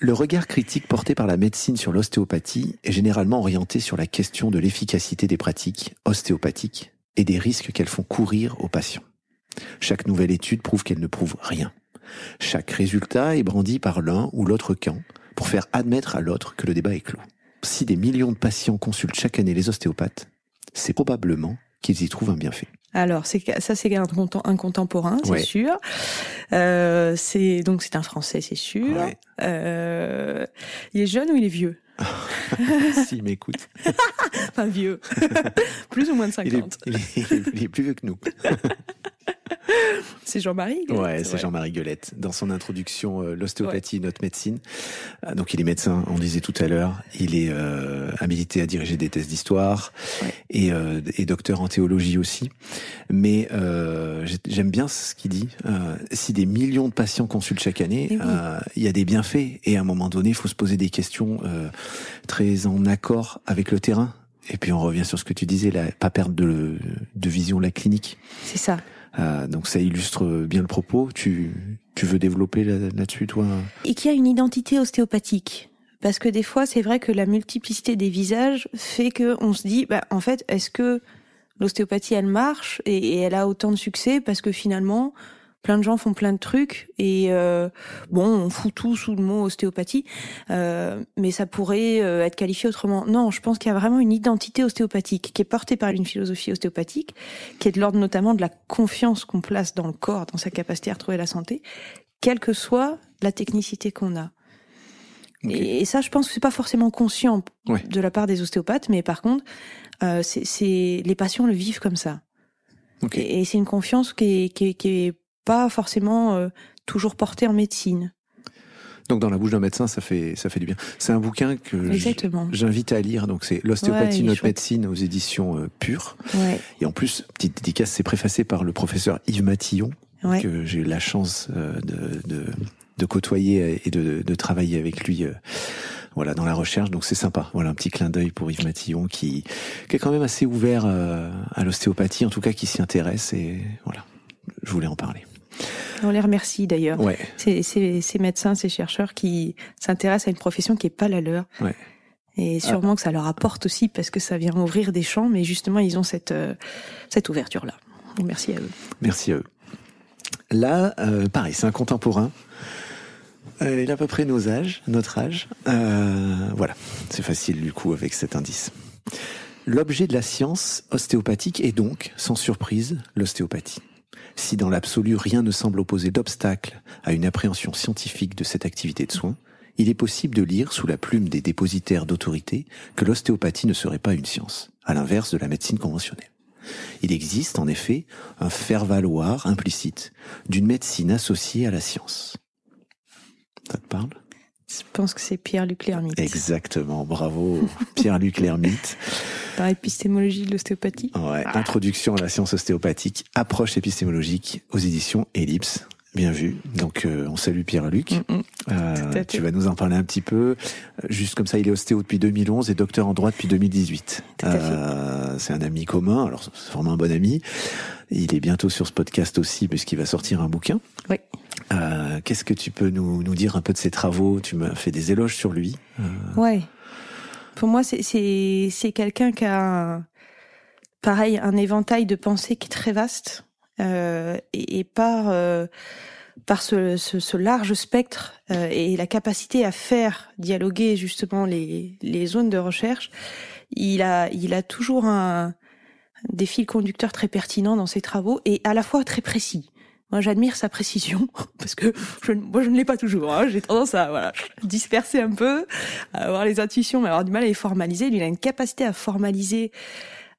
Le regard critique porté par la médecine sur l'ostéopathie est généralement orienté sur la question de l'efficacité des pratiques ostéopathiques et des risques qu'elles font courir aux patients. Chaque nouvelle étude prouve qu'elle ne prouve rien. Chaque résultat est brandi par l'un ou l'autre camp pour faire admettre à l'autre que le débat est clos. Si des millions de patients consultent chaque année les ostéopathes, c'est probablement qu'ils y trouvent un bienfait. Alors, c'est ça, c'est un, un, contemporain, c'est sûr. Euh, c'est donc c'est un Français, c'est sûr. Euh, il est jeune ou il est vieux? (laughs) S'il m'écoute. (laughs) enfin vieux, (laughs) plus ou moins de 50. Il est, il est plus vieux que nous. C'est Jean-Marie Ouais, c'est Jean-Marie Guelette. Dans son introduction, euh, l'ostéopathie, notre médecine. Euh, donc il est médecin, on disait tout à l'heure. Il est euh, habilité à diriger des tests d'histoire et, euh, et, docteur en théologie aussi. Mais euh, j'aime bien ce qu'il dit. si des millions de patients consultent chaque année, eh il y a des bienfaits. Et à un moment donné, il faut se poser des questions très en accord avec le terrain. Et puis on revient sur ce que tu disais, là, pas perdre de, de vision la clinique. C'est ça. Euh, donc ça illustre bien le propos. Tu, tu veux développer là-dessus, toi? Et qu'il y a une identité ostéopathique. Parce que des fois, c'est vrai que la multiplicité des visages fait que on se dit, bah, en fait, est-ce que l'ostéopathie, elle marche et, elle a autant de succès parce que finalement, plein de gens font plein de trucs et euh, bon, on fout tout sous le mot ostéopathie, euh, mais ça pourrait euh, être qualifié autrement. Non, je pense qu'il y a vraiment une identité ostéopathique qui est portée par une philosophie ostéopathique, qui est de l'ordre notamment de la confiance qu'on place dans le corps, dans sa capacité à retrouver la santé, quelle que soit la technicité qu'on a. Et, ça, je pense que c'est pas forcément conscient de la part des ostéopathes, mais par contre, euh, c'est les patients le vivent comme ça. Et, c'est une confiance qui est, qui qui est pas forcément euh, toujours portée en médecine. Donc dans la bouche d'un médecin, ça fait ça fait du bien. C'est un bouquin que j'invite à lire. Donc c'est l'ostéopathie notre médecine aux éditions euh, Pures. Ouais. Et en plus, petite dédicace, c'est préfacé par le professeur Yves Matillon que j'ai eu la chance euh, de, de, de côtoyer et de, de, travailler avec lui. Euh, voilà, dans la recherche, donc c'est sympa. Voilà un petit clin d'œil pour Yves Matillon qui, qui est quand même assez ouvert à l'ostéopathie, en tout cas qui s'y intéresse et voilà, je voulais en parler. On les remercie d'ailleurs. Ouais. Ces, ces, ces, médecins, ces chercheurs qui s'intéressent à une profession qui est pas la leur. Ouais. Et sûrement que ça leur apporte aussi parce que ça vient ouvrir des champs, mais justement ils ont cette euh, cette ouverture là. Merci à eux. Merci à eux. Là, euh, pareil, c'est un contemporain. Euh, il a à peu près nos âges, notre âge. Euh, voilà, c'est facile du coup avec cet indice. L'objet de la science ostéopathique est donc, sans surprise, l'ostéopathie. Si dans l'absolu rien ne semble opposer d'obstacle à une appréhension scientifique de cette activité de soins, il est possible de lire sous la plume des dépositaires d'autorité que l'ostéopathie ne serait pas une science, à l'inverse de la médecine conventionnelle. Il existe en effet un faire-valoir implicite d'une médecine associée à la science. Ça te parle? Je pense que c'est Pierre-Luc Lermite. Exactement, bravo Pierre-Luc Lermite. (laughs) Dans l'épistémologie de l'ostéopathie. Ouais, introduction à la science ostéopathique, approche épistémologique aux éditions Ellipse. Bien vu. Donc euh, on salue Pierre-Luc. Mm, mm. euh, tu vas nous en parler un petit peu. Juste comme ça, il est ostéo depuis 2011 et docteur en droit depuis 2018. Euh, c'est un ami commun, alors c'est vraiment un bon ami. Il est bientôt sur ce podcast aussi puisqu'il va sortir un bouquin. Oui. Euh, Qu'est-ce que tu peux nous, nous dire un peu de ses travaux? Tu m'as fait des éloges sur lui. Euh... Ouais. Pour moi, c'est quelqu'un qui a, pareil, un éventail de pensées qui est très vaste euh, et, et, par euh, par ce, ce, ce, large spectre euh, et la capacité à faire dialoguer justement les, les zones de recherche, il a il a toujours un des fils conducteurs très pertinents dans ses travaux et à la fois très précis. Moi, j'admire sa précision (laughs) parce que je, moi, je ne l'ai pas toujours. Hein. J'ai tendance à voilà, disperser un peu, à avoir les intuitions, mais avoir du mal à les formaliser. Lui, il a une capacité à formaliser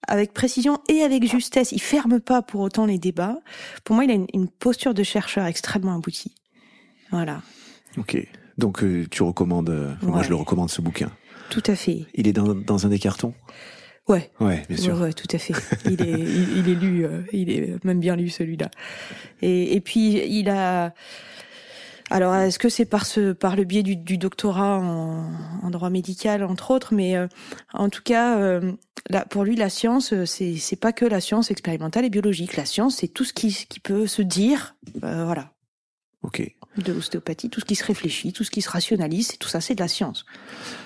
avec précision et avec justesse. Il ferme pas pour autant les débats. Pour moi, il a une, posture de chercheur extrêmement aboutie. Voilà. Ok. Donc euh, tu recommandes, euh, moi je le recommande ce bouquin. Tout à fait. Il est dans, dans un des cartons? Ouais. Ouais, bien sûr. Ouais, tout à fait. Il est, il, est lu, euh, il est même bien lu celui-là. Et, et puis il a, alors, est-ce que c'est par ce, par le biais du, du doctorat en, en, droit médical, entre autres, mais euh, en tout cas, euh, là, pour lui, la science, c'est, c'est pas que la science expérimentale et biologique. La science, c'est tout ce qui, qui peut se dire, voilà. Ok. De l'ostéopathie, tout ce qui se réfléchit, tout ce qui se rationalise, tout ça, c'est de la science.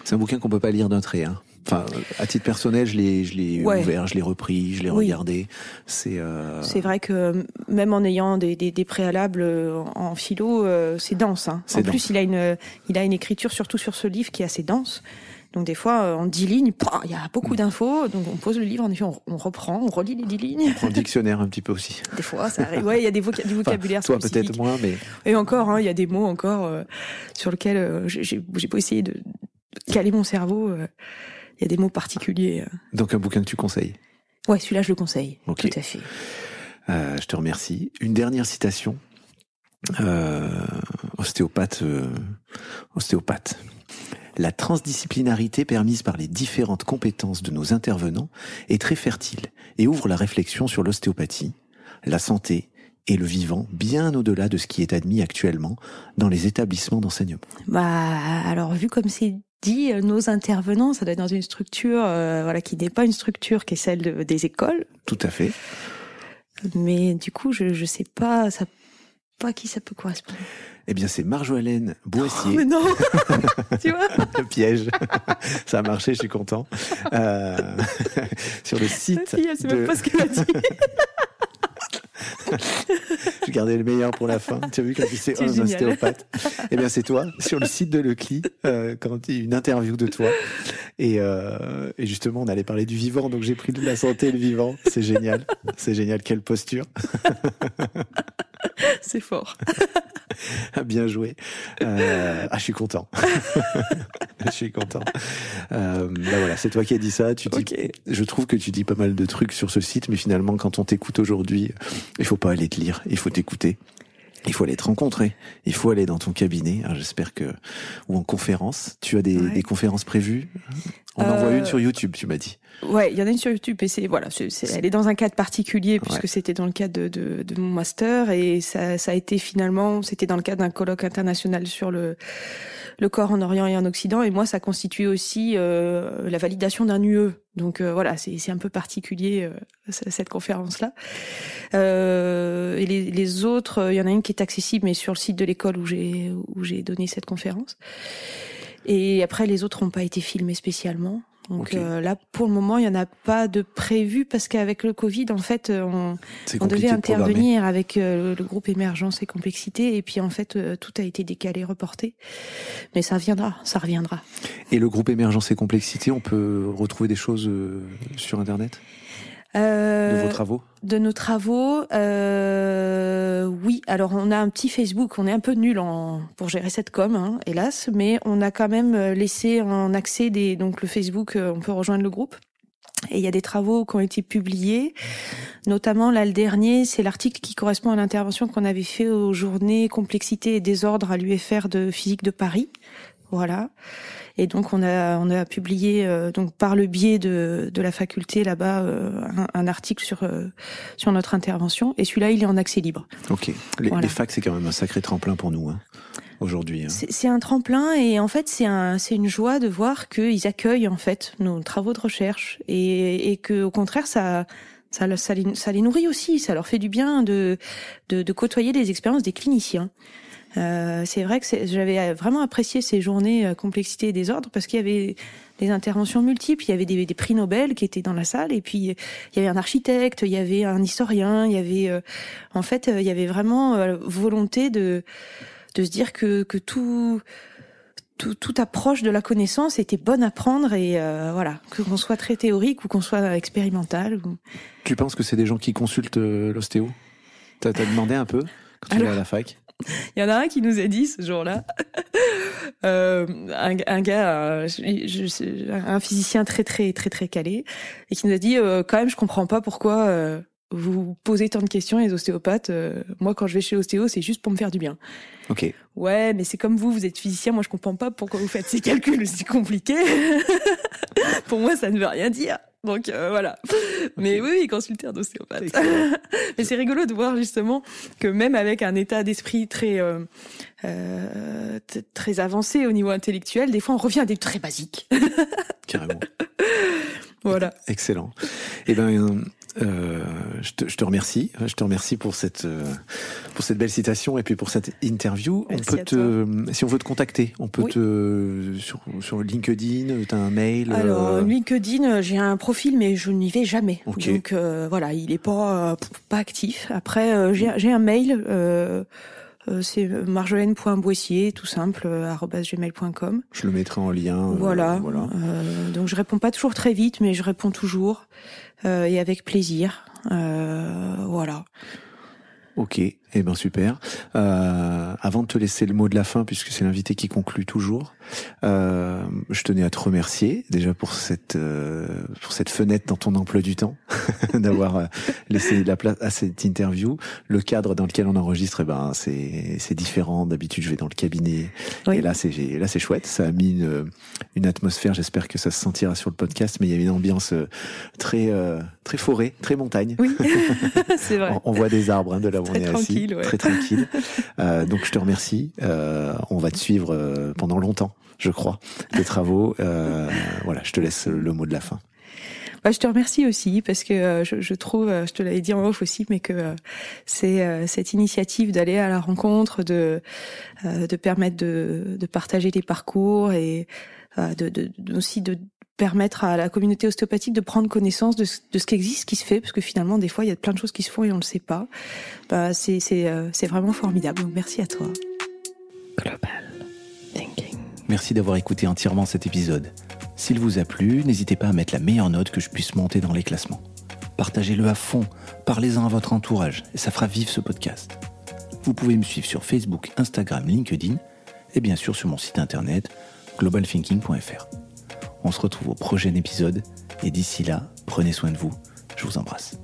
C'est un bouquin qu'on peut pas lire d'un trait, hein. Enfin, à titre personnel, je l'ai, je l'ai ouvert, je l'ai repris, je l'ai regardé. C'est. Euh... C'est vrai que même en ayant des, des, des préalables euh, en philo, euh, c'est dense. Hein. En plus, il a une, il a une écriture surtout sur ce livre qui est assez dense. Donc des fois, euh, en dix lignes, il y a beaucoup d'infos. Donc on pose le livre, en effet, on, reprend, on relit les dix lignes. On prend le dictionnaire un petit peu aussi. Des fois, ça arrive. Ouais, il y a des du vocabulaire enfin, Toi peut-être moins, mais. Et encore, hein, il y a des mots encore sur lesquels j'ai pas essayé de caler mon cerveau il y a des mots particuliers. Euh. Donc un bouquin que tu conseilles Ouais, celui-là je le conseille. Tout à fait. Euh, je te remercie. Une dernière citation. Euh, ostéopathe, euh, ostéopathe. La transdisciplinarité permise par les différentes compétences de nos intervenants est très fertile et ouvre la réflexion sur l'ostéopathie, la santé et le vivant bien au-delà de ce qui est admis actuellement dans les établissements d'enseignement. Bah alors vu comme c'est dit euh, nos intervenants, ça doit être dans une structure euh, voilà qui n'est pas une structure qui est celle des écoles. Tout à fait. Mais du coup, je je sais pas ça pas à qui ça peut correspondre. Eh bien, c'est Marjolaine Boissier. Oh, mais non (laughs) Tu vois Le piège. (laughs) Ça a marché, je suis content. Euh, (laughs) sur le site. Fille, elle sait même pas ce qu'elle a dit. Je gardais le meilleur pour la fin. Tu as vu quand tu sais un ostéopathe Eh bien, c'est toi sur le site de Lecli euh, quand il y a une interview de toi. Et, euh, et justement, on allait parler du vivant, donc j'ai pris de la santé le vivant. C'est génial. C'est génial. Quelle posture. (laughs) (laughs) c'est fort. (laughs) Bien joué. Euh, ah, je suis content. (laughs) je suis content. Euh, bah voilà, c'est toi qui as dit ça. Tu dis, Je trouve que tu dis pas mal de trucs sur ce site, mais finalement, quand on t'écoute aujourd'hui, il faut pas aller te lire, il faut t'écouter. Il faut aller te rencontrer. Il faut aller dans ton cabinet. J'espère que ou en conférence. Tu as des, des conférences prévues? On en voit une euh, sur YouTube, tu m'as dit. Ouais, il y en a une sur YouTube et c'est voilà, elle est dans un cadre particulier puisque c'était dans le cadre de, de, de, mon master et ça, ça a été finalement, c'était dans le cadre d'un colloque international sur le le corps en Orient et en Occident et moi ça constituait aussi euh, la validation d'un UE. Donc euh, voilà, c'est, un peu particulier euh, cette conférence là. Euh, et les, les autres, il y en a une qui est accessible mais sur le site de l'école où j'ai où j'ai donné cette conférence. Et après, les autres n'ont pas été filmés spécialement. Donc euh, là, pour le moment, il n'y en a pas de prévu parce qu'avec le Covid, en fait, euh, on, on devait intervenir avec euh, le groupe émergence et complexité, et puis en fait, tout a été décalé, reporté. Mais ça viendra, ça reviendra. Et le groupe émergence et complexité, on peut retrouver des choses sur Internet? Euh, de vos travaux De nos travaux, euh, oui. Alors on a un petit Facebook, on est un peu nul en, pour gérer cette com, hein, hélas, mais on a quand même euh, laissé en accès des, donc le Facebook, euh, on peut rejoindre le groupe. Et il y a des travaux qui ont été publiés, notamment là le dernier, c'est l'article qui correspond à l'intervention qu'on avait fait aux journées complexité et désordre à l'UFR de physique de Paris. Voilà. Et donc on a on a publié euh, donc par le biais de de la faculté là-bas euh, un, article sur euh, sur notre intervention. Et celui-là, il est en accès libre. Ok. Les, facs, c'est quand même un sacré tremplin pour nous. Hein aujourd'hui. Hein. C'est un tremplin et en fait c'est un c'est une joie de voir qu'ils accueillent en fait nos travaux de recherche et et que au contraire ça ça, ça, les, ça les nourrit aussi, ça leur fait du bien de, de, de côtoyer les expériences des cliniciens. Euh, c'est vrai que j'avais vraiment apprécié ces journées euh, complexité et désordre parce qu'il y avait des interventions multiples. Il y avait des, des, prix Nobel qui étaient dans la salle et puis il y avait un architecte, il y avait un historien, il y avait euh, en fait il y avait vraiment volonté de de se dire que que tout tout, toute approche de la connaissance était bonne à prendre et voilà, que qu'on soit très théorique ou qu'on soit expérimental. Tu penses que c'est des gens qui consultent l'ostéo? T'as as demandé un peu quand tu es à la fac? (laughs) il y en a un qui nous a dit ce jour-là, (laughs) euh, un, un, gars, je, un physicien très très très très calé, et qui nous a dit euh, quand même je comprends pas pourquoi euh, vous posez tant de questions les ostéopathes. Euh, moi quand je vais chez l'ostéo c'est juste pour me faire du bien. Ok. Ouais, mais c'est comme vous, vous êtes physicien, moi je comprends pas pourquoi vous faites ces (laughs) calculs, c'est compliqué. pour moi ça ne veut rien dire. Donc euh, voilà. (laughs) Mais oui, oui, consulter un ostéopathe. (laughs) Mais c'est rigolo de voir justement que même avec un état d'esprit très euh, euh, très avancé au niveau intellectuel, des fois on revient à des très basiques. (laughs) Carrément. Voilà. Excellent. Eh ben, euh, je, te, je, te, remercie. Je te remercie pour cette euh, pour cette belle citation et puis pour cette interview. on peut te, si on veut te contacter, on peut te sur sur LinkedIn, t'as un mail. Alors euh... LinkedIn, j'ai un profil mais je n'y vais jamais. Donc euh, voilà, il est pas pas actif. Après, euh, j'ai j'ai un mail. C'est marjolaine.boissier, tout simple, gmail.com. Je le mettrai en lien. Voilà. voilà. donc je réponds pas toujours très vite, mais je réponds toujours. Euh, et avec plaisir. Euh, voilà. Ok, eh ben super. Euh, avant de te laisser le mot de la fin, puisque c'est l'invité qui conclut toujours, euh, je tenais à te remercier déjà pour cette euh, pour cette fenêtre dans ton emploi du temps, (laughs) d'avoir euh, laissé la place à cette interview. Le cadre dans lequel on enregistre, eh ben c'est c'est différent. D'habitude, je vais dans le cabinet, et là c'est là c'est chouette. Ça a mis une une atmosphère. J'espère que ça se sentira sur le podcast, mais il y a une ambiance très très forêt, très montagne. Oui, (laughs) (laughs) c'est vrai. On, voit des arbres hein, de là où on est assis très tranquille. (laughs) Euh, donc je te remercie. Euh, on va te suivre euh, pendant longtemps, je crois, tes travaux. Euh, voilà, je te laisse le mot de la fin. Bah, je te remercie aussi parce que euh, je, je, trouve, je te l'avais dit en off aussi, mais que c'est cette initiative d'aller à la rencontre, de de permettre de, de partager les parcours et de, de, aussi de permettre à la communauté ostéopathique de prendre connaissance de, de ce qui existe, ce qui se fait, parce que finalement, des fois, il y a plein de choses qui se font et on ne le sait pas. Bah, c'est, c'est, euh, c'est vraiment formidable. Donc, merci à toi. Global Thinking. Merci d'avoir écouté entièrement cet épisode. S'il vous a plu, n'hésitez pas à mettre la meilleure note que je puisse monter dans les classements. Partagez-le à fond, parlez-en à votre entourage, et ça fera vivre ce podcast. Vous pouvez me suivre sur Facebook, Instagram, LinkedIn et bien sûr sur mon site internet globalthinking.fr. On se retrouve au prochain épisode et d'ici là, prenez soin de vous. Je vous embrasse.